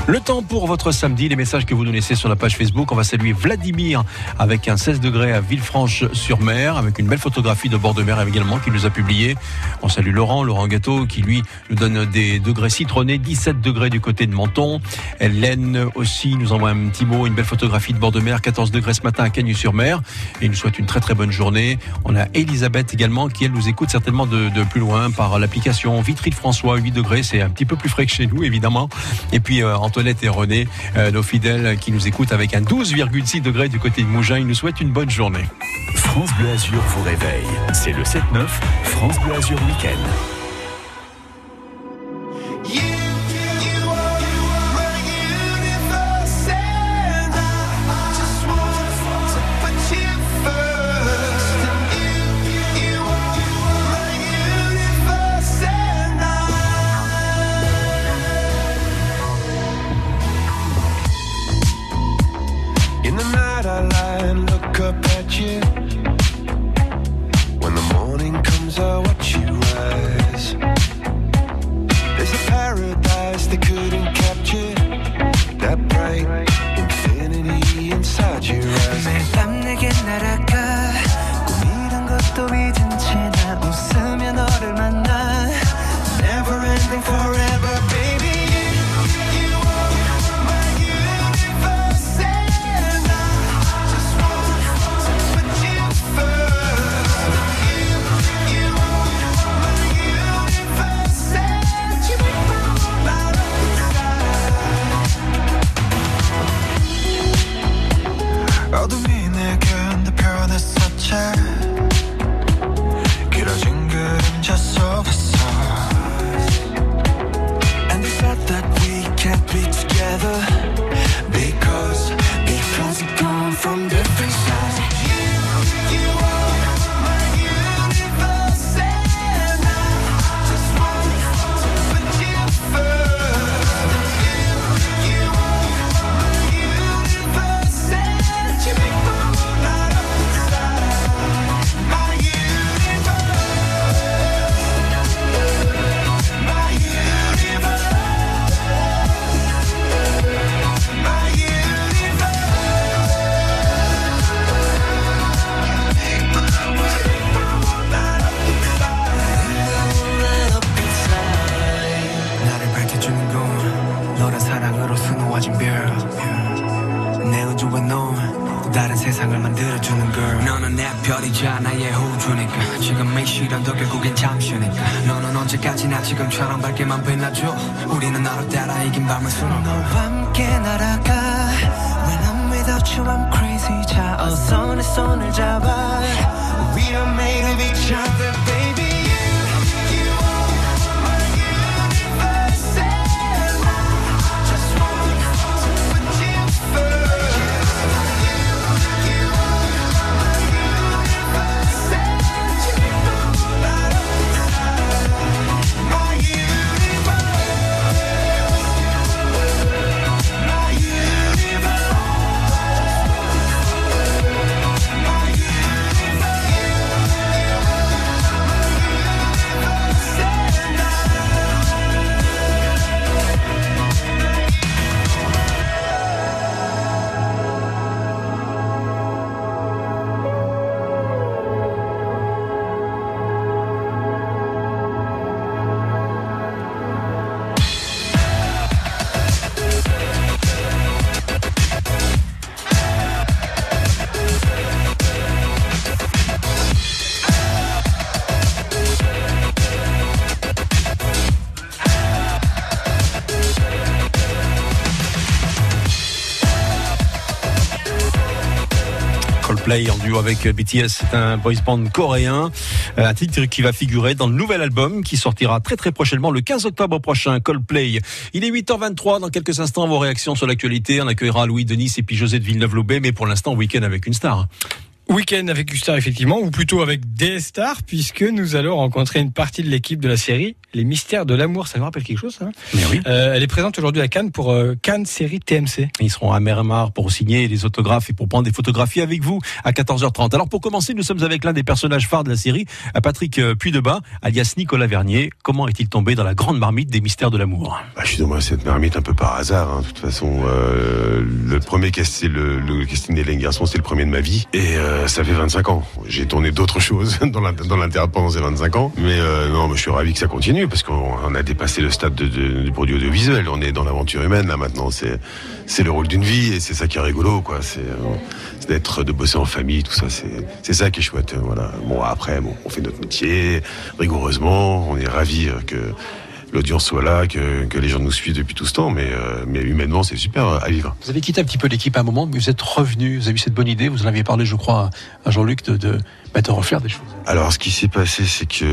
Le temps pour votre samedi, les messages que vous nous laissez sur la page Facebook. On va saluer Vladimir avec un 16 degrés à Villefranche-sur-Mer, avec une belle photographie de bord de mer également qu'il nous a publié. On salue Laurent, Laurent Gâteau, qui lui nous donne des degrés citronnés, 17 degrés du côté de Menton. Hélène aussi nous envoie un petit mot, une belle photographie de bord de mer, 14 degrés ce matin à Cagnes-sur-Mer. Et nous souhaite une très très bonne journée. On a Elisabeth également qui elle nous écoute certainement de, plus loin par l'application Vitry de François, 8 degrés. C'est un petit peu plus frais que chez nous évidemment. Et puis euh, Antoinette et René, euh, nos fidèles qui nous écoutent avec un 12,6 degrés du côté de Mougins. Ils nous souhaitent une bonne journée. France Bleu Azur vous réveille. C'est le 7-9, France Bleu Azur Week-end. right. Coldplay en duo avec BTS, c'est un boys band coréen, Euh, un titre qui va figurer dans le nouvel album qui sortira très très prochainement le 15 octobre prochain, Coldplay. Il est 8h23, dans quelques instants vos réactions sur l'actualité, on accueillera Louis Denis et puis José de Villeneuve-Loubet, mais pour l'instant week-end avec une star. Week-end avec Gustar, effectivement, ou plutôt avec des stars, puisque nous allons rencontrer une partie de l'équipe de la série Les Mystères de l'amour. Ça vous rappelle quelque chose, ça Mais oui. Euh, Elle est présente aujourd'hui à Cannes pour euh, Cannes série TMC. Ils seront à Mermar pour signer les autographes et pour prendre des photographies avec vous à 14h30. Alors pour commencer, nous sommes avec l'un des personnages phares de la série, à Patrick euh, Puydebas, alias Nicolas Vernier. Comment est-il tombé dans la grande marmite des mystères de l'amour? Bah, je suis tombé dans cette marmite un peu par hasard. hein. De toute façon, euh, le premier casting, le, le casting des Laine Garçons, c'était le premier de ma vie. Et euh, ça fait 25 ans. J'ai tourné d'autres choses dans l'in- dans l'intérieur pendant ces 25 ans. Mais euh, non, je suis ravi que ça continue parce qu'on on a dépassé le stade de, de- du produit audiovisuel. On est dans l'aventure humaine là maintenant. C'est le rôle d'une vie et c'est ça qui est rigolo, quoi. C'est euh, d'être, de bosser en famille, tout ça. C'est ça qui est chouette. Voilà. Bon après, bon, on fait notre métier rigoureusement. On est ravi euh, que l'audience soit là, que, que les gens nous suivent depuis tout ce temps, mais, euh, mais humainement, c'est super euh, à vivre. Vous avez quitté un petit peu l'équipe à un moment, mais vous êtes revenu. Vous avez eu cette bonne idée. Vous en aviez parlé, je crois, à Jean-Luc de, de, bah, de refaire des choses. Alors, ce qui s'est passé, c'est que,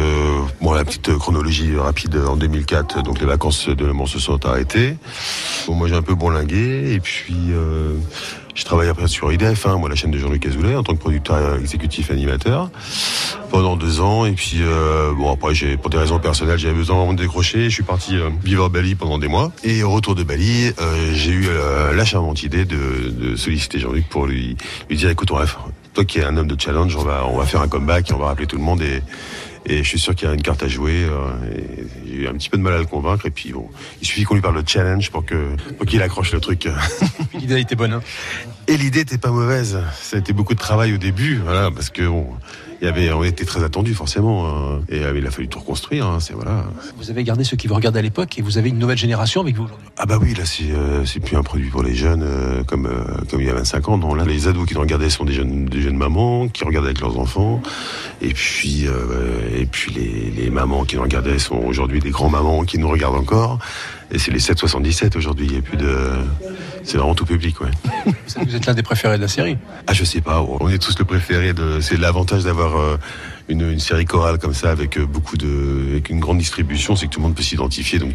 bon, la petite chronologie rapide, en 2004, donc les vacances de Le Mans se sont arrêtées. Bon, moi, j'ai un peu bourlingué, et puis, euh, je travaillé après sur IDF, hein, moi, la chaîne de Jean-Luc Azoulay, en tant que producteur euh, exécutif animateur, pendant deux ans, et puis, euh, bon, après, j'ai, pour des raisons personnelles, j'avais besoin vraiment de décrocher, je suis parti euh, vivre à Bali pendant des mois, et au retour de Bali, euh, j'ai eu euh, la charmante idée de, de solliciter Jean-Luc pour lui, lui dire, écoute, on va, toi qui es un homme de challenge, on va, on va faire un comeback et on va rappeler tout le monde et, et je suis sûr qu'il y a une carte à jouer. euh, et J'ai eu un petit peu de mal à le convaincre et puis bon, il suffit qu'on lui parle de challenge pour que pour qu'il accroche le truc. L'idée a été bonne. Hein et l'idée était pas mauvaise. Ça a été beaucoup de travail au début, voilà, parce que bon, il y avait, on était très attendus forcément, hein, et euh, il a fallu tout reconstruire. hein, c'est voilà. Vous avez gardé ceux qui vous regardaient à l'époque et vous avez une nouvelle génération avec vous aujourd'hui. Ah bah oui, là c'est euh, c'est plus un produit pour les jeunes euh, comme euh, comme il y a 25 ans. Non, là les ados qui nous regardaient sont des jeunes des jeunes mamans qui regardent avec leurs enfants. Et puis euh, et puis les, les mamans qui nous regardaient sont aujourd'hui des grands mamans qui nous regardent encore. Et c'est les 777 aujourd'hui. Il y a plus de c'est vraiment tout public, ouais. Vous êtes l'un des préférés de la série. Ah je sais pas. On est tous le préféré de. C'est l'avantage d'avoir euh, une, une série chorale comme ça avec euh, beaucoup de avec une grande distribution, c'est que tout le monde peut s'identifier. Donc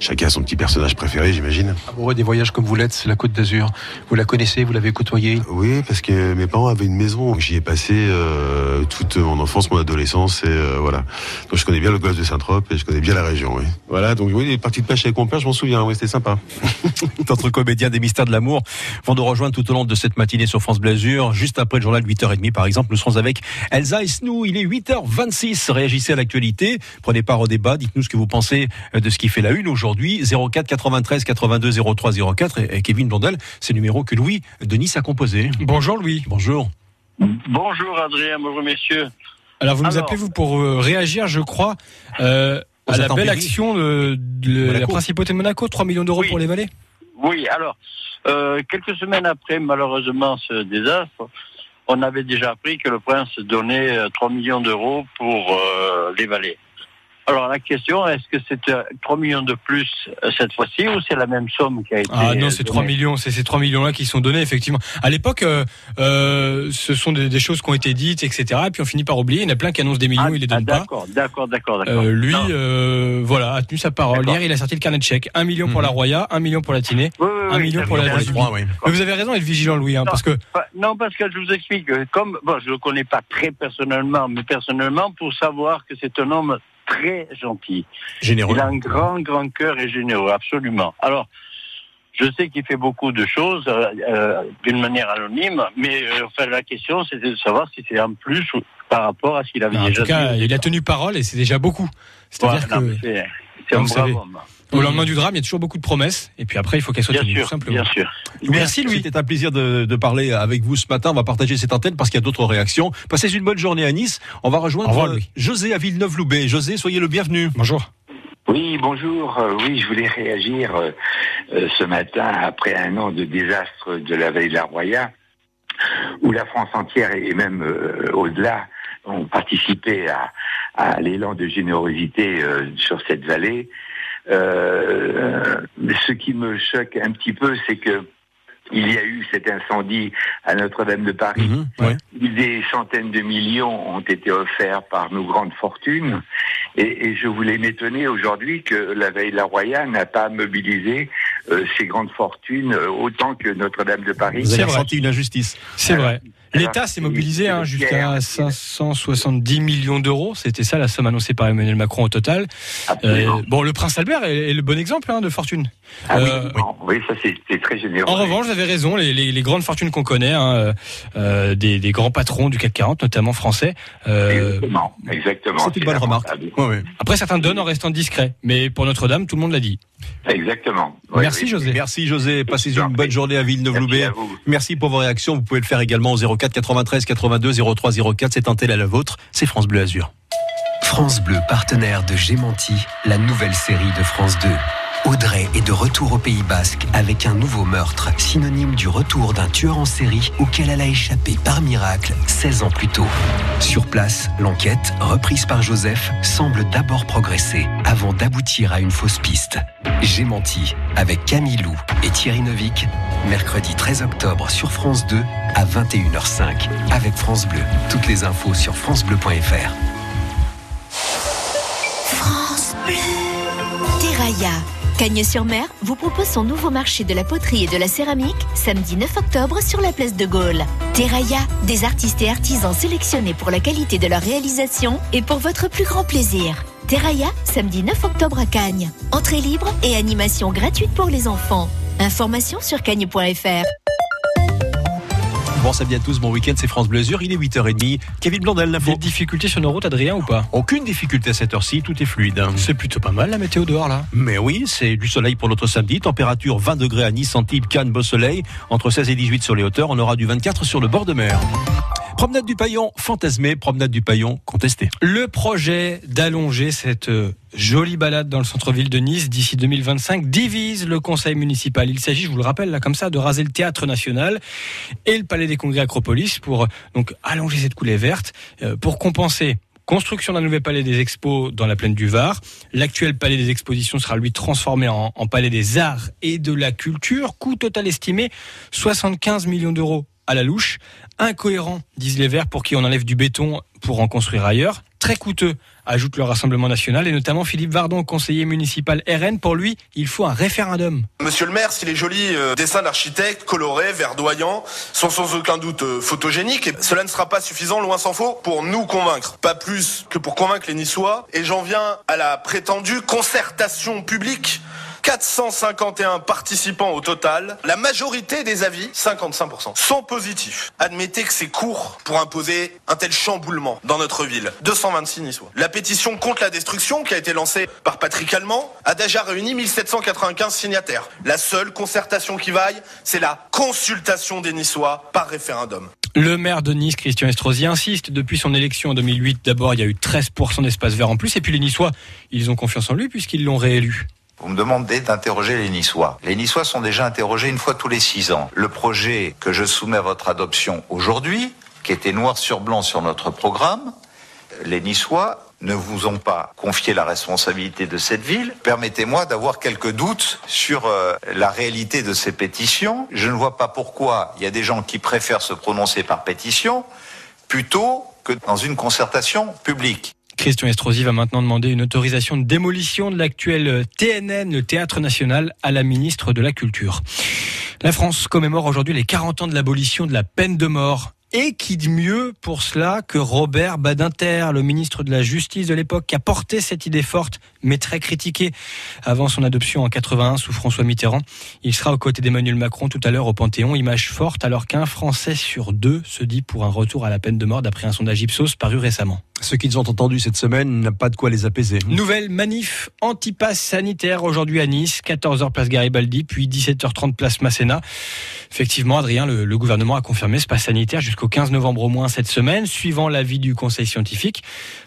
chacun a son petit personnage préféré, j'imagine. Amoureux des voyages comme vous l'êtes, c'est la Côte d'Azur. Vous la connaissez, vous l'avez côtoyée? Oui, parce que mes parents avaient une maison. J'y ai passé euh, toute mon enfance, mon adolescence, et euh, voilà. Donc je connais bien le golfe de Saint-Trope et je connais bien la région. Oui. Voilà. Donc oui, les parties de pêche avec mon père, je m'en souviens. Oui, c'était sympa. Notre comédien des mystères de l'amour vont nous rejoindre tout au long de cette matinée sur France Blasure. Juste après le journal 8h30 par exemple, nous serons avec Elsa et Snou. Il est 8h26. Réagissez à l'actualité. Prenez part au débat. Dites-nous ce que vous pensez de ce qui fait la une aujourd'hui. 04 93 82 03 04. Et, et Kevin Blondel, c'est le numéro que Louis de Nice a composé. Bonjour Louis. Bonjour. Bonjour Adrien, bonjour messieurs. Alors vous nous appelez vous pour euh, réagir, je crois, euh, à la belle action de, de la principauté de Monaco, 3 millions d'euros pour les vallées. Oui, alors, euh, quelques semaines après malheureusement ce désastre, on avait déjà appris que le prince donnait euh, 3 millions d'euros pour euh, les vallées. Alors la question, est-ce que c'est euh, 3 millions de plus euh, cette fois-ci ou c'est la même somme qui a été Ah non, euh, c'est 3 donnée millions, c'est ces 3 millions-là qui sont donnés, effectivement. À l'époque, euh, euh, ce sont des, des choses qui ont été dites, etc. Et puis on finit par oublier. Il y en a plein qui annoncent des millions, ils les Ah, donnent pas. D'accord, d'accord, d'accord, d'accord. Euh, lui, Non. euh, voilà, a tenu sa parole. D'accord. Hier, il a sorti le carnet de chèques. 1 million pour la Roya, 1 million pour la Tinée, Oui, oui, 1 oui, million pour la trois, oui. Mais vous avez raison d'être vigilant, Louis, hein, parce que Pas- Non, parce que je vous explique, euh, comme bon, je le connais pas très personnellement, mais personnellement pour savoir que c'est un homme très gentil. Généreux. Il a un grand, grand cœur et généreux, absolument. Alors, je sais qu'il fait beaucoup de choses euh, euh, d'une manière anonyme, mais euh, enfin, la question c'était de savoir si c'est en plus ou- par rapport à ce qu'il avait en déjà tout cas, dit. il a tenu parole et c'est déjà beaucoup. C'est-à-dire Voilà, que c'est- un brave savez, homme. Au lendemain du drame, il y a toujours beaucoup de promesses et puis après, il faut qu'elles soient tenues, tout simplement. bien sûr. Merci Louis. C'était un plaisir de, de parler avec vous ce matin. On va partager cette antenne parce qu'il y a d'autres réactions. Passez une bonne journée à Nice. On va rejoindre revoir, euh. José à Villeneuve-Loubet. José, soyez le bienvenu. Bonjour. Oui, bonjour. Euh, oui, je voulais réagir euh, euh, ce matin après un an de désastre de la vallée de la Roya, où la France entière et même euh, au-delà ont participé à, à l'élan de générosité euh, sur cette vallée. Euh, ce qui me choque un petit peu, c'est que il y a eu cet incendie à Notre-Dame de Paris. Des centaines de millions ont été offerts par nos grandes fortunes. Et, et je voulais m'étonner aujourd'hui que la veille la Royale n'a pas mobilisé euh, ces grandes fortunes euh, autant que Notre-Dame de Paris. Vous avez ressenti une injustice. C'est vrai. L'État s'est mobilisé hein, jusqu'à 570 millions d'euros. C'était ça la somme annoncée par Emmanuel Macron au total. Euh, bon, le prince Albert est, est le bon exemple hein, de fortune. Ah oui, Euh, oui, ça c'est très généreux. En revanche, vous avez raison, les, les- les grandes fortunes qu'on connaît, hein, euh, des, des grands patrons du CAC 40, notamment français. euh, Exactement, exactement. C'est une bonne remarque. après, certains donnent en restant discrets, mais pour Notre-Dame, tout le monde l'a dit. Exactement. Merci José. Merci José. Passez une bonne journée à Villeneuve-Loubet. Merci pour vos réactions. Vous pouvez le faire également au 04 93 82 03 04. C'est un tel à la vôtre. C'est France Bleu Azur. France Bleu, partenaire de Gémenti, la nouvelle série de France 2. Audrey est de retour au Pays Basque avec un nouveau meurtre, synonyme du retour d'un tueur en série auquel elle a échappé par miracle 16 ans plus tôt. Sur place, l'enquête, reprise par Joseph, semble d'abord progresser avant d'aboutir à une fausse piste. Gémenti, avec Camille Lou et Thierry Neuvik, mercredi 13 octobre sur France 2 à 21h05 avec France Bleu. Toutes les infos sur francebleu.fr. France Bleu. Terraia. Cagnes-sur-Mer vous propose son nouveau marché de la poterie et de la céramique samedi 9 octobre sur la place de Gaulle. Terraia, des artistes et artisans sélectionnés pour la qualité de leur réalisation et pour votre plus grand plaisir. Terraia, samedi 9 octobre à Cagnes. Entrée libre et animation gratuite pour les enfants. Information sur cagnes.fr. Bon samedi à tous, bon week-end, c'est France Bleu. Il est 8h30. Kevin Blondel, l'info. Des difficultés sur nos routes, Adrien, ou pas? Aucune difficulté à cette heure-ci, tout est fluide. C'est plutôt pas mal la météo dehors là. Mais oui, c'est du soleil pour notre samedi. Température 20 degrés à Nice, Antibes, Cannes, Beau Soleil. Entre 16 et 18 sur les hauteurs. On aura du 24 sur le bord de mer. Promenade du Paillon, fantasmé. Promenade du Paillon, contesté. Le projet d'allonger cette euh, jolie balade dans le centre-ville de Nice d'ici 2025 divise le conseil municipal. Il s'agit, je vous le rappelle là comme ça, de raser le théâtre national et le palais des congrès Acropolis pour euh, donc allonger cette coulée verte euh, pour compenser Construction d'un nouvel palais des expos dans la plaine du Var. L'actuel palais des expositions sera lui transformé en, en palais des arts et de la culture. Coût total estimé 75 millions d'euros à la louche. Incohérent, disent les Verts, pour qui on enlève du béton pour en construire ailleurs. Très coûteux, ajoute le Rassemblement national, et notamment Philippe Vardon, conseiller municipal RN. Pour lui, il faut un référendum. Monsieur le maire, si les jolis euh, dessins d'architectes, colorés, verdoyants, sont sans aucun doute euh, photogéniques, cela ne sera pas suffisant, loin s'en faut, pour nous convaincre. Pas plus que pour convaincre les Niçois. Et j'en viens à la prétendue concertation publique. 451 participants au total. La majorité des avis, 55%, sont positifs. Admettez que c'est court pour imposer un tel chamboulement dans notre ville. 226 Niçois. La pétition contre la destruction, qui a été lancée par Patrick Allemand, a déjà réuni 1795 signataires. La seule concertation qui vaille, c'est la consultation des Niçois par référendum. Le maire de Nice, Christian Estrosi, insiste depuis son élection en 2008. D'abord, il y a eu 13% d'espace vert en plus. Et puis les Niçois, ils ont confiance en lui puisqu'ils l'ont réélu. Vous me demandez d'interroger les Niçois. Les Niçois sont déjà interrogés une fois tous les six ans. Le projet que je soumets à votre adoption aujourd'hui, qui était noir sur blanc sur notre programme, les Niçois ne vous ont pas confié la responsabilité de cette ville. Permettez-moi d'avoir quelques doutes sur euh, la réalité de ces pétitions. Je ne vois pas pourquoi il y a des gens qui préfèrent se prononcer par pétition plutôt que dans une concertation publique. Christian Estrosi va maintenant demander une autorisation de démolition de l'actuel TNN, le Théâtre National, à la ministre de la Culture. La France commémore aujourd'hui les 40 ans de l'abolition de la peine de mort. Et qui de mieux pour cela que Robert Badinter, le ministre de la Justice de l'époque, qui a porté cette idée forte, mais très critiquée avant son adoption en 81 sous François Mitterrand. Il sera aux côtés d'Emmanuel Macron tout à l'heure au Panthéon, image forte alors qu'un Français sur deux se dit pour un retour à la peine de mort d'après un sondage Ipsos paru récemment. Ceux qu'ils ont entendu cette semaine n'ont pas de quoi les apaiser. Nouvelle manif anti-pass sanitaire aujourd'hui à Nice, 14h place Garibaldi, puis 17h30 place Masséna. Effectivement, Adrien, le, le gouvernement a confirmé ce pass sanitaire jusqu'au 15 novembre au moins cette semaine, suivant l'avis du conseil scientifique.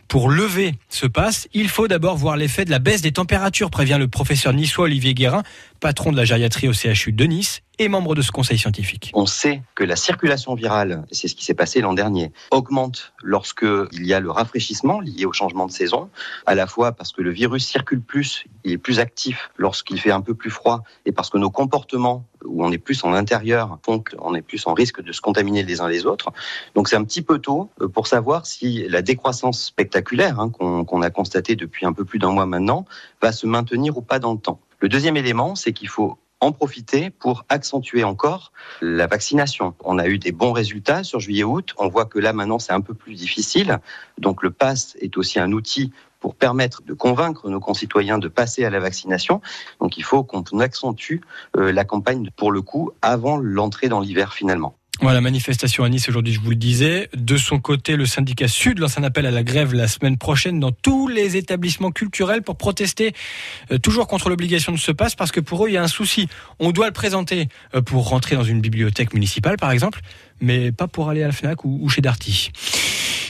Pour lever ce pass, il faut d'abord voir l'effet de la baisse des températures, prévient le professeur niçois Olivier Guérin, patron de la gériatrie au CHU de Nice et membre de ce conseil scientifique. On sait que la circulation virale, c'est ce qui s'est passé l'an dernier, augmente lorsque il y a le rafraîchissement lié au changement de saison, à la fois parce que le virus circule plus, il est plus actif lorsqu'il fait un peu plus froid, et parce que nos comportements où on est plus en intérieur, donc on est plus en risque de se contaminer les uns les autres. Donc c'est un petit peu tôt euh, pour savoir si la décroissance spectaculaire hein, qu'on a constatée depuis un peu plus d'un mois maintenant va se maintenir ou pas dans le temps. Le deuxième élément, c'est qu'il faut en profiter pour accentuer encore la vaccination. On a eu des bons résultats sur juillet-août. On voit que là maintenant c'est un peu plus difficile. Donc le pass est aussi un outil pour permettre de convaincre nos concitoyens de passer à la vaccination. Donc il faut qu'on accentue euh, la campagne pour le coup avant l'entrée dans l'hiver finalement. Voilà, manifestation à Nice aujourd'hui, je vous le disais. De son côté, le syndicat Sud lance un appel à la grève la semaine prochaine dans tous les établissements culturels pour protester euh, toujours contre l'obligation de ce passe parce que pour eux, il y a un souci. On doit le présenter euh, pour rentrer dans une bibliothèque municipale, par exemple, mais pas pour aller à la FNAC ou, ou chez Darty.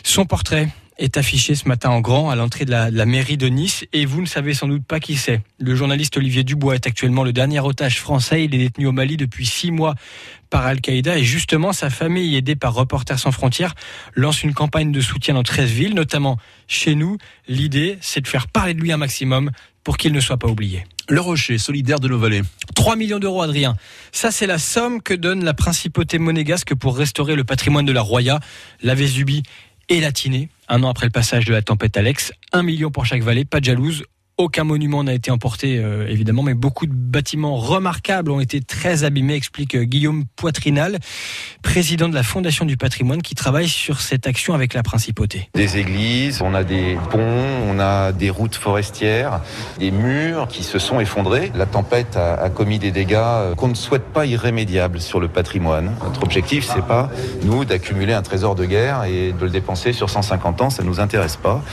Son portrait est affiché ce matin en grand à l'entrée de la, de la mairie de Nice et vous ne savez sans doute pas qui c'est. Le journaliste Olivier Dubois est actuellement le dernier otage français. Il est détenu au Mali depuis six mois par Al-Qaïda et justement sa famille, aidée par Reporters sans frontières, lance une campagne de soutien dans 13 villes, notamment chez nous. L'idée, c'est de faire parler de lui un maximum pour qu'il ne soit pas oublié. Le Rocher, solidaire de nos vallées. 3 millions d'euros, Adrien. Ça, c'est la somme que donne la principauté monégasque pour restaurer le patrimoine de la Roya, la Vésubie et la Tinée. Un an après le passage de la tempête Alex, 1 million pour chaque vallée, pas de jalouse. Aucun monument n'a été emporté, euh, évidemment, mais beaucoup de bâtiments remarquables ont été très abîmés, explique euh, Guillaume Poitrinal, président de la Fondation du patrimoine, qui travaille sur cette action avec la principauté. Des églises, on a des ponts, on a des routes forestières, des murs qui se sont effondrés. La tempête a, a commis des dégâts euh, qu'on ne souhaite pas irrémédiables sur le patrimoine. Notre objectif, c'est pas, nous, d'accumuler un trésor de guerre et de le dépenser sur 150 ans, ça nous intéresse pas.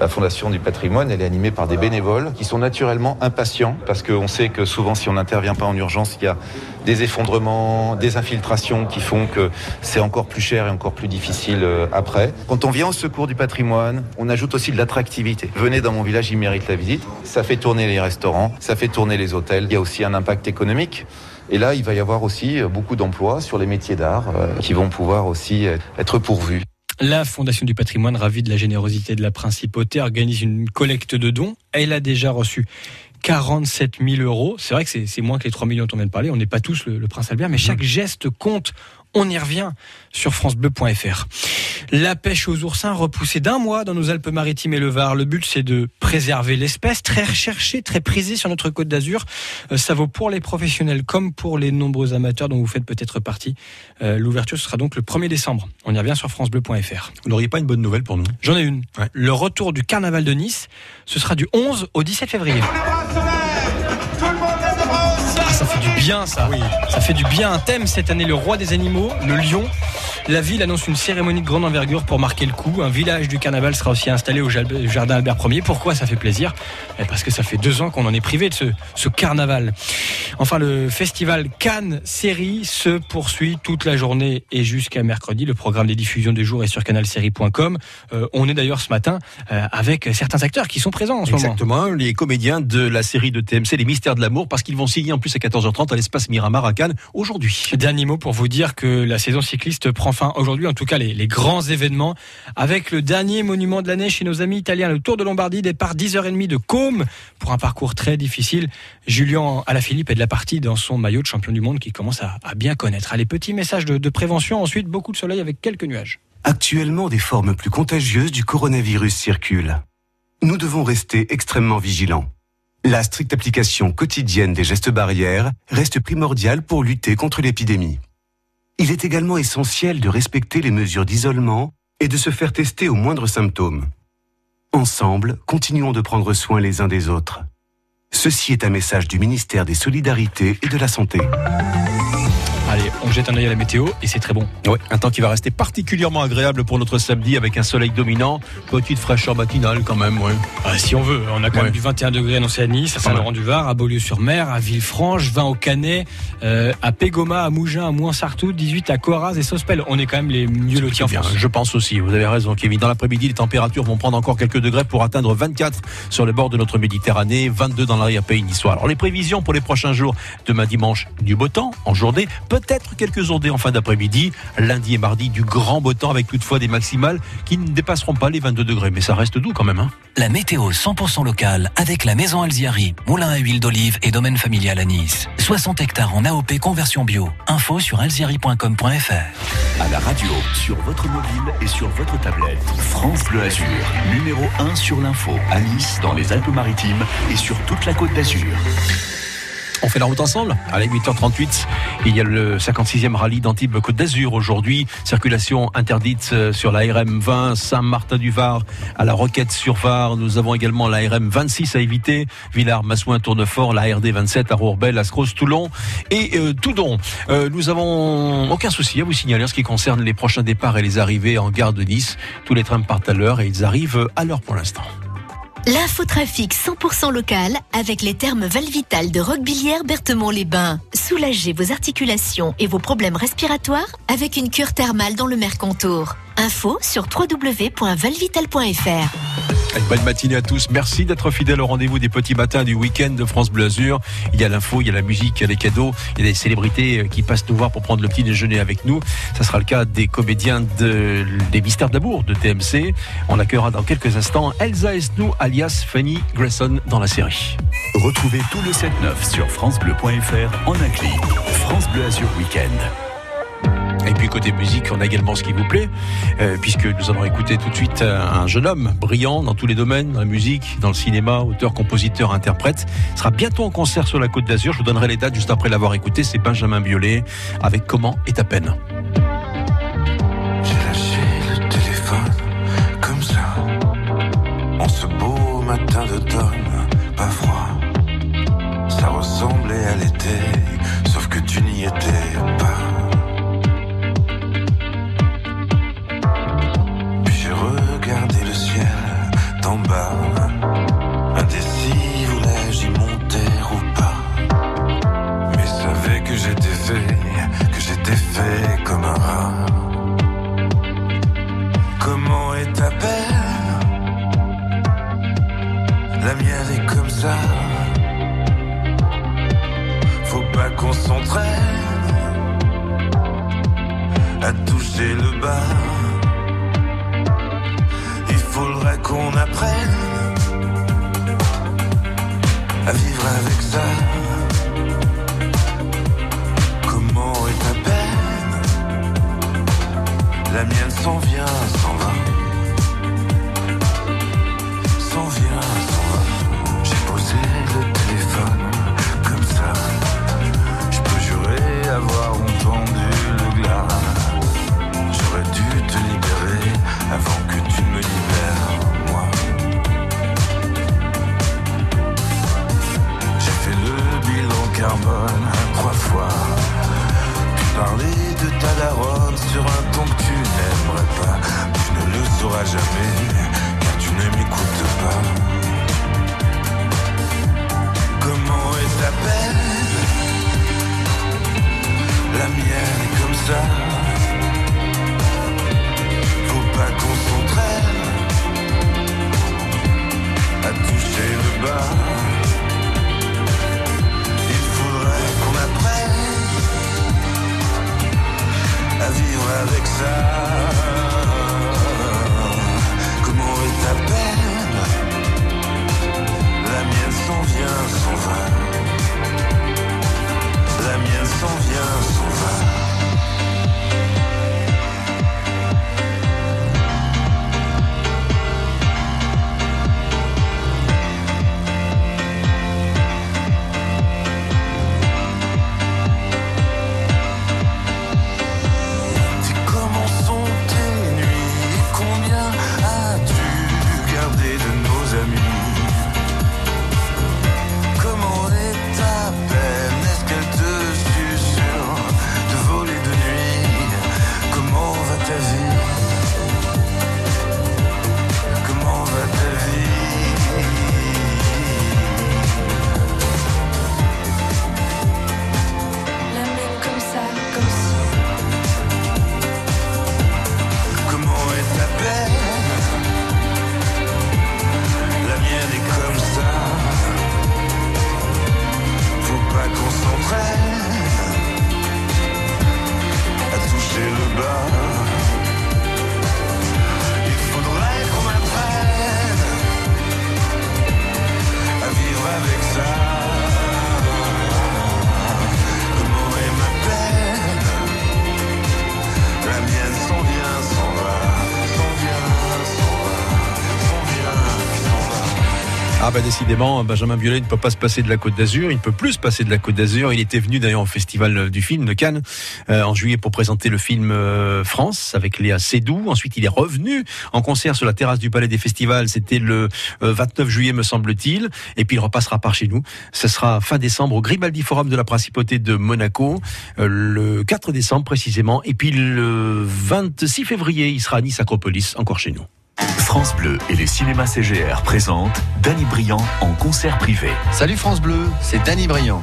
La Fondation du patrimoine, elle est animée par des bénévoles qui sont naturellement impatients parce qu'on sait que souvent, si on n'intervient pas en urgence, il y a des effondrements, des infiltrations qui font que c'est encore plus cher et encore plus difficile euh, après. Quand on vient au secours du patrimoine, on ajoute aussi de l'attractivité. Venez dans mon village, il mérite la visite. Ça fait tourner les restaurants, ça fait tourner les hôtels. Il y a aussi un impact économique. Et là, il va y avoir aussi euh, beaucoup d'emplois sur les métiers d'art euh, qui vont pouvoir aussi être pourvus. La Fondation du patrimoine, ravie de la générosité de la principauté, organise une collecte de dons. Elle a déjà reçu 47 000 euros. C'est vrai que c'est moins que les 3 millions dont on vient de parler. On n'est pas tous le, le prince Albert, mais chaque geste compte. On y revient sur francebleu.fr. La pêche aux oursins repoussée d'un mois dans nos Alpes-Maritimes et le Var. Le but, c'est de préserver l'espèce, très recherchée, très prisée sur notre côte d'Azur. Euh, ça vaut pour les professionnels comme pour les nombreux amateurs dont vous faites peut-être partie. Euh, L'ouverture, ce sera donc le 1er décembre. On y revient sur francebleu.fr. Vous n'auriez pas une bonne nouvelle pour nous? J'en ai une. Le retour du carnaval de Nice, ce sera du 11 au 17 février. Ah, ça fait du bien, ça. Ça fait du bien. Un thème cette année, le roi des animaux, le lion. La ville annonce une cérémonie de grande envergure pour marquer le coup. Un village du carnaval sera aussi installé au jardin Albert Ier. Pourquoi ça fait plaisir? Eh, Parce que ça fait deux ans qu'on en est privé de ce, ce carnaval. Enfin, le festival Cannes Série se poursuit toute la journée et jusqu'à mercredi. Le programme des diffusions du jour est sur canalsérie.com. Euh, on est d'ailleurs ce matin euh, avec certains acteurs qui sont présents en ce moment. Exactement, les comédiens de la série de TMC Les Mystères de l'amour, parce qu'ils vont signer en plus à 14h30 à l'espace Miramar à Cannes aujourd'hui. Dernier mot pour vous dire que la saison cycliste prend fin aujourd'hui, en tout cas les, les grands événements, avec le dernier monument de l'année chez nos amis italiens, le Tour de Lombardie, départ 10h30 de Côme pour un parcours très difficile. Julien Alaphilippe est de la partie dans son maillot de champion du monde qui commence à, à bien connaître. Allez, petit message de, de prévention, ensuite beaucoup de soleil avec quelques nuages. Actuellement, des formes plus contagieuses du coronavirus circulent. Nous devons rester extrêmement vigilants. La stricte application quotidienne des gestes barrières reste primordiale pour lutter contre l'épidémie. Il est également essentiel de respecter les mesures d'isolement et de se faire tester aux moindres symptômes. Ensemble, continuons de prendre soin les uns des autres. Ceci est un message du ministère des Solidarités et de la Santé. On jette un œil à la météo et c'est très bon. Oui, un temps qui va rester particulièrement agréable pour notre samedi avec un soleil dominant, petite fraîcheur matinale quand même, ouais. Ah, si on veut, on a quand Ouais. même du 21 degrés annoncé à Nice, à Saint-Laurent-du-Var, à Beaulieu-sur-Mer, à Villefranche, 20 au Canet, euh, à Pégoma, à Mougins, à Mouansartou, 18 à Coraz et Sospel. On est quand même les mieux lotis en Bien, France. je pense aussi, vous avez raison Kevin. Dans l'après-midi, les températures vont prendre encore quelques degrés pour atteindre 24 sur le bord de notre Méditerranée, 22 dans l'arrière-pays niçois. Alors les prévisions pour les prochains jours, demain dimanche, du beau temps en journée, peut-être peut-être quelques ondées en fin d'après-midi. Lundi et mardi, du grand beau temps avec toutefois des maximales qui ne dépasseront pas les 22 degrés. Mais ça reste doux quand même. Hein. La météo 100% locale avec la maison Alziari, moulin à huile d'olive et domaine familial à Nice. 60 hectares en AOP conversion bio. Info sur alziari.com.fr. À la radio, sur votre mobile et sur votre tablette. France Bleu Azur, numéro 1 sur l'info, à Nice, dans les Alpes-Maritimes et sur toute la côte d'Azur. On fait la route ensemble Allez, 8h38. Il y a le 56e rallye d'Antibes Côte d'Azur aujourd'hui. Circulation interdite euh, sur la RM 20 Saint-Martin-du-Var à la Roquette-sur-Var. Nous avons également la RM 26 à éviter. Villars, Massouin, Tournefort, la RD 27 à Rourbel, Ascros, Toulon et euh, Toudon. Euh, nous avons aucun souci à vous signaler en ce qui concerne les prochains départs et les arrivées en gare de Nice. Tous les trains partent à l'heure et ils arrivent à l'heure pour l'instant. L'infotrafic 100% local avec les thermes Valvital de Roquebillière Berthemont-les-Bains. Soulagez vos articulations et vos problèmes respiratoires avec une cure thermale dans le Mercontour. Info sur www.valvital.fr. Une bonne matinée à tous. Merci d'être fidèles au rendez-vous des petits matins du week-end de France Bleu Azur. Il y a l'info, il y a la musique, il y a les cadeaux, il y a des célébrités euh, qui passent nous voir pour prendre le petit déjeuner avec nous. Ça sera le cas des comédiens de, des Mystères d'amour de TMC. On accueillera dans quelques instants Elsa Esnou alias Fanny Grayson dans la série. Retrouvez tout le 7-9 sur FranceBleu.fr en un clic. France Bleu Azur Week-end. Et puis côté musique, on a également ce qui vous plaît, euh, puisque nous allons écouter tout de suite un jeune homme brillant dans tous les domaines, dans la musique, dans le cinéma, auteur, compositeur, interprète. Il sera bientôt en concert sur la Côte d'Azur. Je vous donnerai les dates juste après l'avoir écouté. C'est Benjamin Biolay avec Comment est ta peine. J'ai lâché le téléphone comme ça. En ce beau matin d'automne, pas froid. Ça ressemblait à l'été, sauf que tu n'y étais toucher le bas. Il faudrait qu'on apprenne à vivre avec ça. Comment est ta peine? La mienne s'en vient, jamais, car tu ne m'écoutes pas. Comment est ta peine La mienne est comme ça. Faut pas qu'on s'entraîne à toucher le bas. Il faudrait qu'on apprenne à vivre avec ça. S'en vient, s'en va. La mienne s'en vient, s'en. Décidément, Benjamin Biolay ne peut pas se passer de la Côte d'Azur, il ne peut plus se passer de la Côte d'Azur. Il était venu d'ailleurs au Festival du film de Cannes euh, en juillet pour présenter le film euh, France avec Léa Seydoux. Ensuite, il est revenu en concert sur la terrasse du Palais des Festivals. C'était le euh, 29 juillet, me semble-t-il. Et puis il repassera par chez nous. Ce sera fin décembre au Gribaldi Forum de la Principauté de Monaco, euh, le 4 décembre précisément. Et puis le 26 février, il sera à Nice Acropolis, encore chez nous. France Bleu et les cinémas CGR présentent Danny Briand en concert privé. Salut France Bleu, c'est Danny Briand.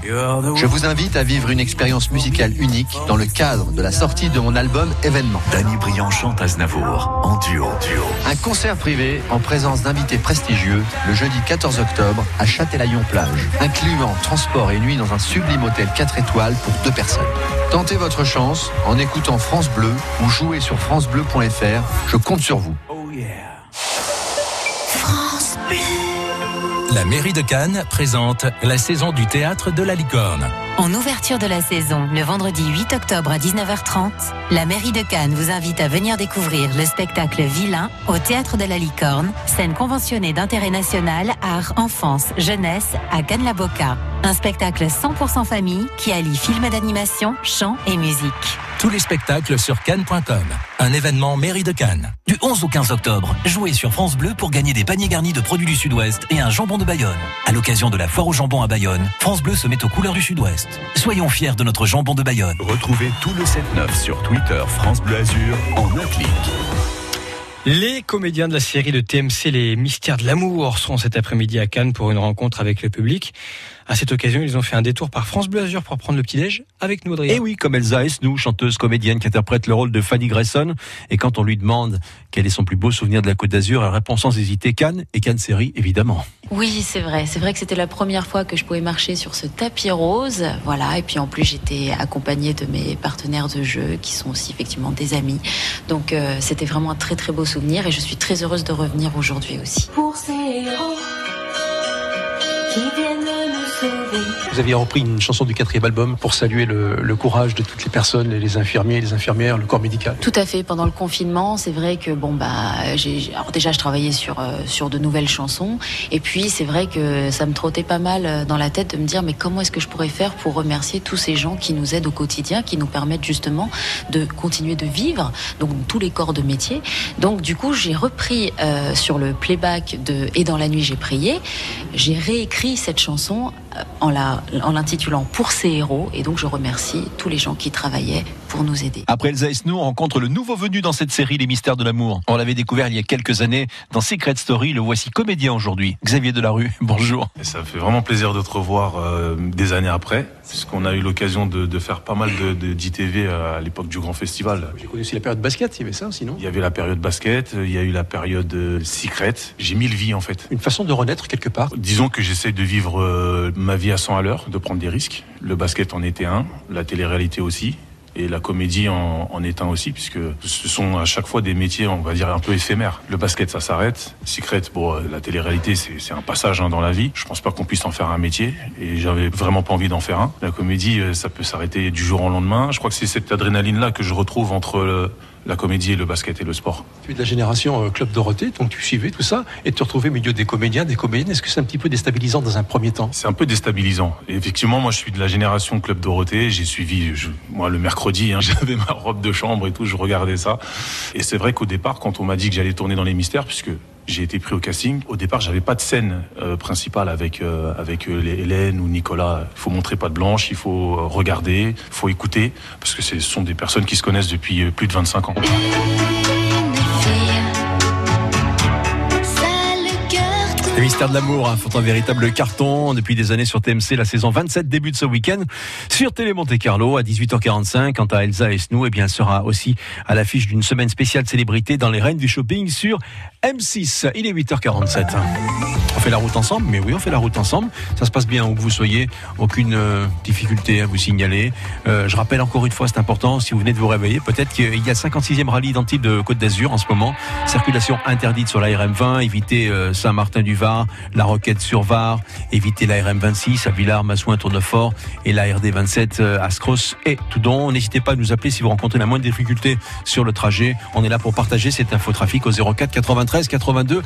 Je vous invite à vivre une expérience musicale unique dans le cadre de la sortie de mon album Événement. Danny Briand chante Aznavour en duo. duo. Un concert privé en présence d'invités prestigieux le jeudi 14 octobre à Châtelaillon-Plage, incluant transport et nuit dans un sublime hôtel 4 étoiles pour deux personnes. Tentez votre chance en écoutant France Bleu ou jouez sur francebleu.fr. Je compte sur vous. France La mairie de Cannes présente la saison du théâtre de la Licorne. En ouverture de la saison, le vendredi 8 octobre à 19h30, la mairie de Cannes vous invite à venir découvrir le spectacle Vilain au Théâtre de la Licorne, scène conventionnée d'intérêt national, art, enfance, jeunesse à Cannes-la-Boca. Un spectacle 100% famille qui allie film d'animation, chant et musique. Tous les spectacles sur cannes.com. Un événement mairie de Cannes. Du 11 au 15 octobre, jouez sur France Bleu pour gagner des paniers garnis de produits du Sud-Ouest et un jambon de Bayonne. À l'occasion de la foire au jambon à Bayonne, France Bleu se met aux couleurs du Sud-Ouest. Soyons fiers de notre jambon de Bayonne. Retrouvez tout le 7-9 sur Twitter France Bleu Azur en un clic. Les comédiens de la série de TMC Les Mystères de l'amour seront cet après-midi à Cannes pour une rencontre avec le public. À cette occasion, ils ont fait un détour par France Bleu Azur pour prendre le petit-déj avec nous, Adrien. Et oui, comme Elsa Esnou, chanteuse comédienne qui interprète le rôle de Fanny Grayson. Et quand on lui demande quel est son plus beau souvenir de la Côte d'Azur, elle répond sans hésiter Cannes et Cannes série, évidemment. Oui, c'est vrai. C'est vrai que c'était la première fois que je pouvais marcher sur ce tapis rose. Voilà. Et puis en plus, j'étais accompagnée de mes partenaires de jeu qui sont aussi effectivement des amis. Donc euh, c'était vraiment un très très beau souvenir et je suis très heureuse de revenir aujourd'hui aussi. Pour ces héros qui viennent. too. Vous aviez repris une chanson du quatrième album pour saluer le, courage de toutes les personnes, les infirmiers, les infirmières, le corps médical. Tout à fait. Pendant le confinement, c'est vrai que bon bah, alors déjà je travaillais sur euh, sur de nouvelles chansons et puis c'est vrai que ça me trottait pas mal euh, dans la tête de me dire mais comment est-ce que je pourrais faire pour remercier tous ces gens qui nous aident au quotidien, qui nous permettent justement de continuer de vivre, donc tous les corps de métier. Donc du coup, j'ai repris euh, sur le playback de Et dans la nuit j'ai prié, j'ai réécrit cette chanson en la en l'intitulant Pour ces héros. Et donc je remercie tous les gens qui travaillaient pour nous aider. Après Elsa Esnou, on rencontre le nouveau venu dans cette série Les Mystères de l'amour. On l'avait découvert il y a quelques années dans Secret Story. Le voici comédien aujourd'hui. Xavier Delarue, bonjour. Et ça fait vraiment plaisir de te revoir euh, des années après, puisqu'on a eu l'occasion de, de faire pas mal de, de d'ITV à l'époque du grand festival. J'ai connu aussi la période basket, il y avait ça aussi, non? Il y avait la période basket, il y a eu la période euh, secret. J'ai mille vies en fait. Une façon de renaître quelque part? Disons que j'essaie de vivre euh, ma vie à 100 à l'heure, de prendre des risques. Le basket en était un, la télé-réalité aussi. Et la comédie en, en est un aussi, puisque ce sont à chaque fois des métiers, on va dire, un peu éphémères. Le basket, ça s'arrête. Secret, bon, euh, la télé-réalité, c'est un passage hein, dans la vie. Je pense pas qu'on puisse en faire un métier, et j'avais vraiment pas envie d'en faire un. La comédie, euh, ça peut s'arrêter du jour au lendemain. Je crois que c'est cette adrénaline-là que je retrouve entre la comédie et le basket et le sport. Tu es de la génération euh, Club Dorothée, donc tu suivais tout ça, et te retrouver au milieu des comédiens, des comédiennes. Est-ce que c'est un petit peu déstabilisant dans un premier temps? C'est un peu déstabilisant. Et effectivement, moi, je suis de la génération Club Dorothée. J'ai suivi, je- moi, le mercredi, hein, j'avais ma robe de chambre et tout, je regardais ça. Et c'est vrai qu'au départ, quand on m'a dit que j'allais tourner dans les mystères, puisque j'ai été pris au casting, au départ, j'avais pas de scène euh, principale avec euh, avec euh, Hélène ou Nicolas. Il faut montrer pas de blanche, il faut regarder, il faut écouter, parce que ce sont des personnes qui se connaissent depuis plus de 25 ans. Les mystères de l'amour hein, font un véritable carton depuis des années sur TMC. La saison 27 débute ce week-end sur Télé Monte Carlo à 18h45. Quant à Elsa Esnou, eh bien, elle sera aussi à l'affiche d'une semaine spéciale célébrité dans les Reines du Shopping sur M6. Il est 8h47. On fait la route ensemble, mais oui, on fait la route ensemble. Ça se passe bien où que vous soyez, aucune euh, difficulté à vous signaler. Euh, je rappelle encore une fois, c'est important, si vous venez de vous réveiller, peut-être qu'il y a le 56e rallye identique de Côte d'Azur en ce moment. Circulation interdite sur la RM20, évitez euh, Saint-Martin-du-Var, la Roquette sur Var, évitez la RM26 à Villars, Massouin, Tournefort et la RD27 euh, à Scros et Toudon. N'hésitez pas à nous appeler si vous rencontrez la moindre difficulté sur le trajet. On est là pour partager cette infotrafic au 04 93 82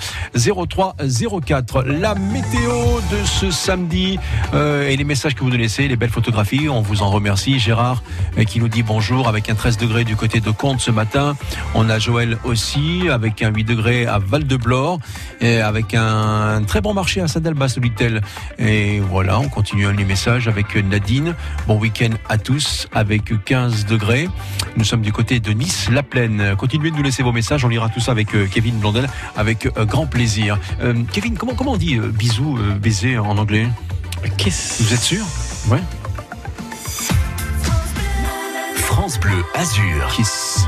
03 04. La météo de ce samedi euh, et les messages que vous nous laissez, les belles photographies. On vous en remercie. Gérard euh, qui nous dit bonjour avec un 13 degrés du côté de Comte ce matin. On a Joël aussi avec un 8 degrés à Val-de-Blore et avec un très bon marché à Saint-Albas-Solitel. Et voilà, on continue les messages avec Nadine. Bon week-end à tous avec 15 degrés. Nous sommes du côté de Nice, la plaine. Continuez de nous laisser vos messages. On lira tout ça avec euh, Kevin Blondel avec grand plaisir. Kevin, comment, comment on dit euh, bisou, euh, baiser en anglais Vous êtes sûr Ouais. France Bleu Azur. Kiss.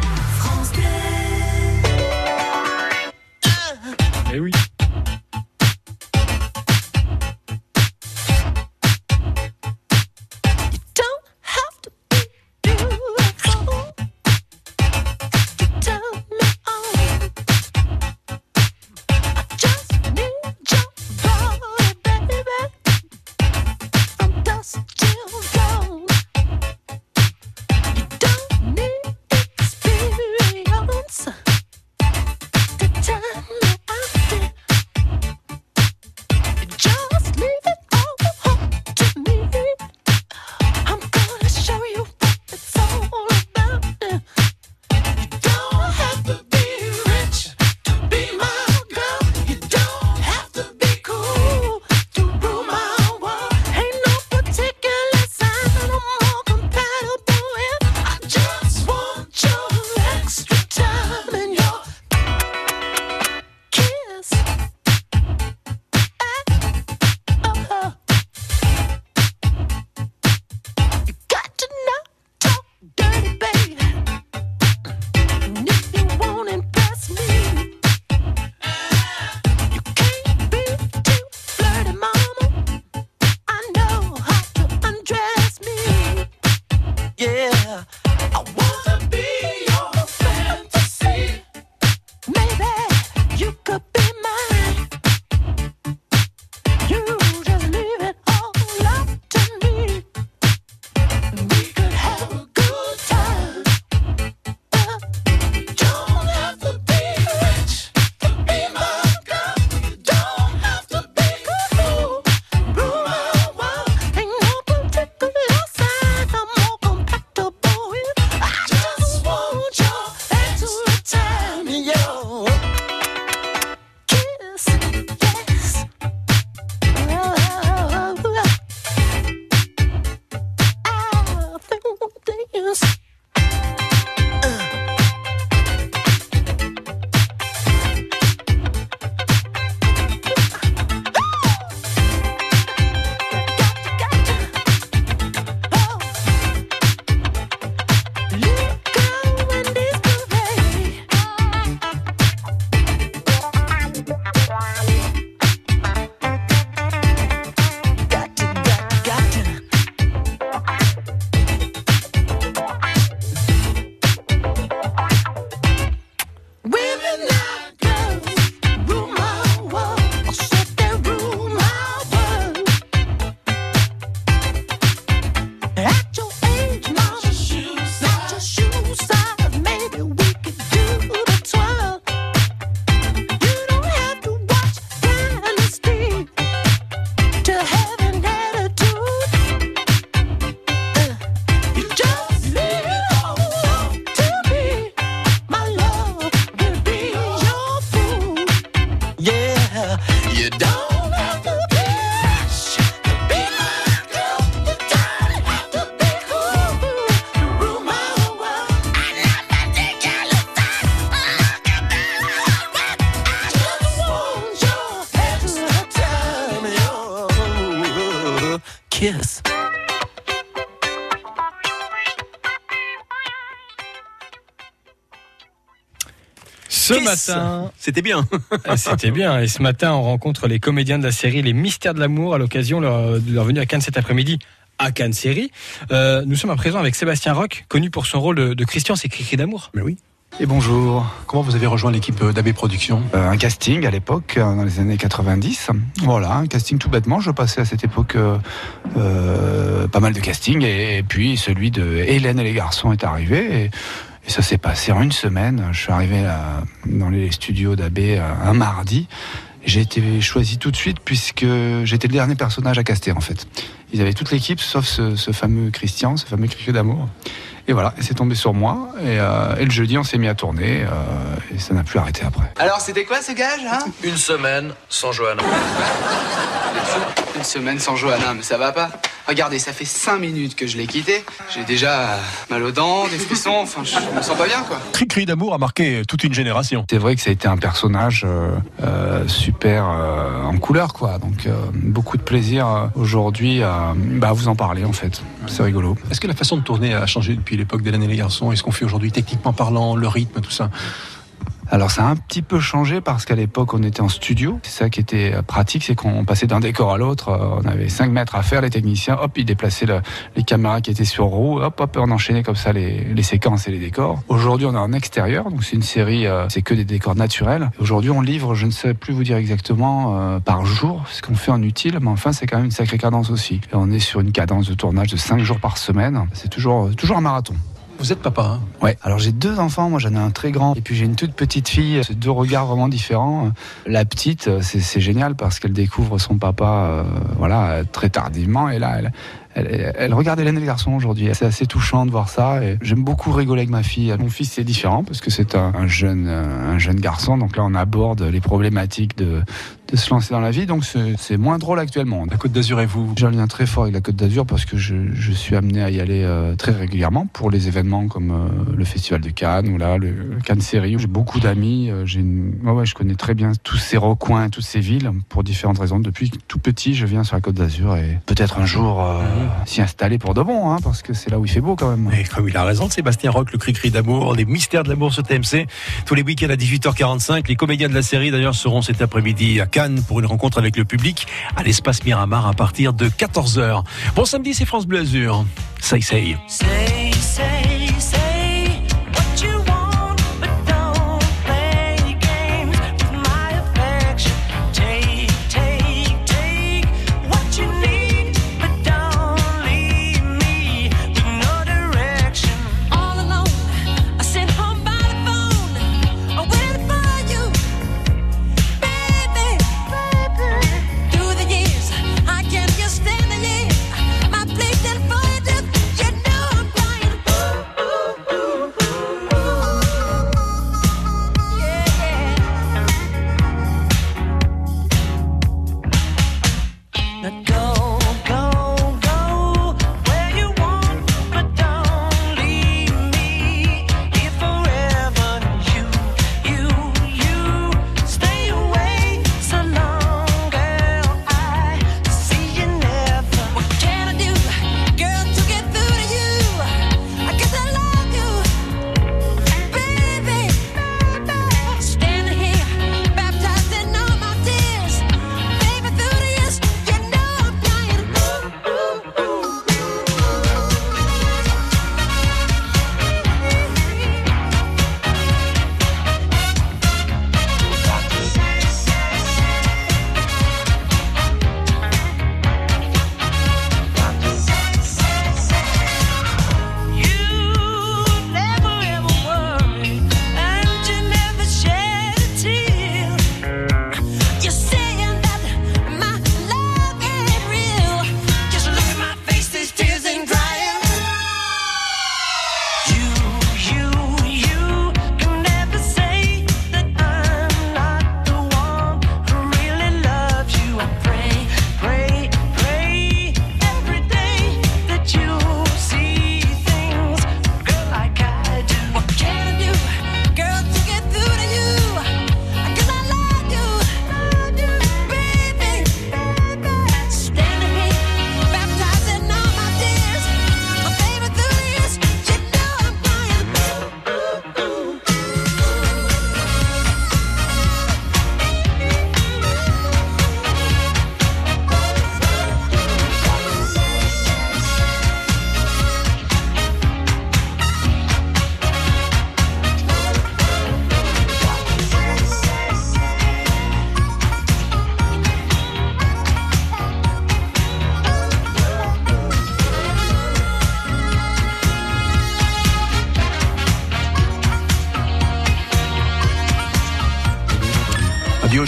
Matin. C'était bien. Ah, C'était bien. Et ce matin, on rencontre les comédiens de la série Les Mystères de l'amour à l'occasion de leur venue à Cannes cet après-midi à Cannes Série. Euh, nous sommes à présent avec Sébastien Roch, connu pour son rôle de, de Christian, c'est Cricri d'amour. Mais oui. Et bonjour. Comment vous avez rejoint l'équipe d'AB Productions Euh, Un casting à l'époque, euh, dans les années 90. Voilà, un casting tout bêtement. Je passais à cette époque euh, euh, pas mal de castings. Et, et puis celui de Hélène et les garçons est arrivé. Et, et ça s'est passé en une semaine. Je suis arrivé dans les studios d'AB un mardi. J'ai été choisi tout de suite puisque j'étais le dernier personnage à caster en fait. Ils avaient toute l'équipe sauf ce, fameux Christian, ce fameux cri d'amour. Et voilà, et c'est tombé sur moi. Et, euh, et le jeudi, on s'est mis à tourner euh, et ça n'a plus arrêté après. Alors, c'était quoi ce gage, hein? Une semaine sans Johanna. Une semaine sans Johanna, mais ça va pas. Regardez, ça fait 5 minutes que je l'ai quitté. J'ai déjà euh, mal aux dents, des frissons, enfin, je me sens pas bien, quoi. Cri-cri d'amour a marqué toute une génération. C'est vrai que ça a été un personnage euh, euh, super euh, en couleur, quoi. Donc euh, beaucoup de plaisir euh, aujourd'hui à, bah, à vous en parler, en fait. C'est rigolo. Est-ce que la façon de tourner a changé depuis l'époque d'Hélène et les garçons Est-ce qu'on fait aujourd'hui techniquement parlant, le rythme, tout ça Alors ça a un petit peu changé parce qu'à l'époque on était en studio. C'est ça qui était euh, pratique, c'est qu'on passait d'un décor à l'autre. Euh, On avait 5 mètres à faire, les techniciens, hop, ils déplaçaient le- les caméras qui étaient sur roue, hop, hop, on enchaînait comme ça les, séquences et les décors. Aujourd'hui on est en extérieur, donc c'est une série, euh, c'est que des décors naturels. Aujourd'hui on livre, je ne sais plus vous dire exactement, par jour ce qu'on fait en utile, mais enfin c'est quand même une sacrée cadence aussi. Et on est sur une cadence de tournage de 5 jours par semaine. C'est toujours, toujours un marathon. Vous êtes papa, hein? Ouais. Alors j'ai deux enfants, moi j'en ai un très grand et puis j'ai une toute petite fille. C'est deux regards vraiment différents. La petite, c'est génial parce qu'elle découvre son papa, euh, voilà, très tardivement et là elle. Regarde Hélène et le garçon aujourd'hui. C'est assez touchant de voir ça. J'aime beaucoup rigoler avec ma fille. Mon fils, c'est différent parce que c'est un jeune, euh, un jeune garçon. Donc là, on aborde les problématiques de, de se lancer dans la vie. Donc c'est moins drôle actuellement. La Côte d'Azur et vous? J'ai un lien très fort avec la Côte d'Azur parce que je, je suis amené à y aller euh, très régulièrement pour les événements comme euh, le Festival de Cannes ou là le, Cannes Série. J'ai beaucoup d'amis. euh, une... ouais, ouais, je connais très bien tous ces recoins, toutes ces villes pour différentes raisons. Depuis tout petit, je viens sur la Côte d'Azur et peut-être un jour euh, s'y installer pour de bon, hein, parce que c'est là où il fait beau quand même. Et comme il a raison, Sébastien Roch, le cri-cri d'amour, les mystères de l'amour sur TMC, tous les week-ends à 18h45. Les comédiens de la série, d'ailleurs, seront cet après-midi à Pour une rencontre avec le public à l'espace Miramar à partir de 14h. Bon samedi, c'est France Bleu Azur. Say. Say, say, say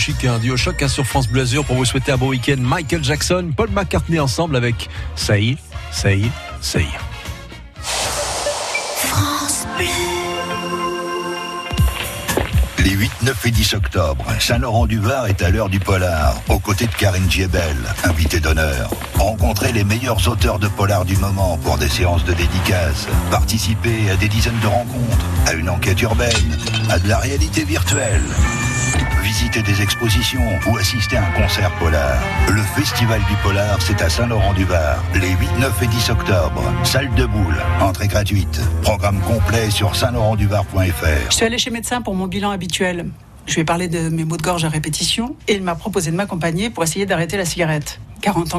Chic, un duo choc hein, sur France Bleu Azur pour vous souhaiter un bon week-end. Michael Jackson, Paul McCartney ensemble avec Say, Say, Say. France Bleu. Les 8, 9 et 10 octobre, Saint-Laurent-du-Var est à l'heure du polar, aux côtés de Karine Giebel, invitée d'honneur. Rencontrez les meilleurs auteurs de polar du moment pour des séances de dédicaces. Participez à des dizaines de rencontres, à une enquête urbaine, à de la réalité virtuelle. Visitez des expositions ou assistez à un concert polar. Le Festival du Polar, c'est à Saint-Laurent-du-Var, les 8, 9 et 10 octobre. Salle de boule, entrée gratuite. Programme complet sur saint-laurent-du-var.fr. Je suis allée chez médecin pour mon bilan habituel. Je lui ai parlé de mes maux de gorge à répétition et il m'a proposé de m'accompagner pour essayer d'arrêter la cigarette. 40 ans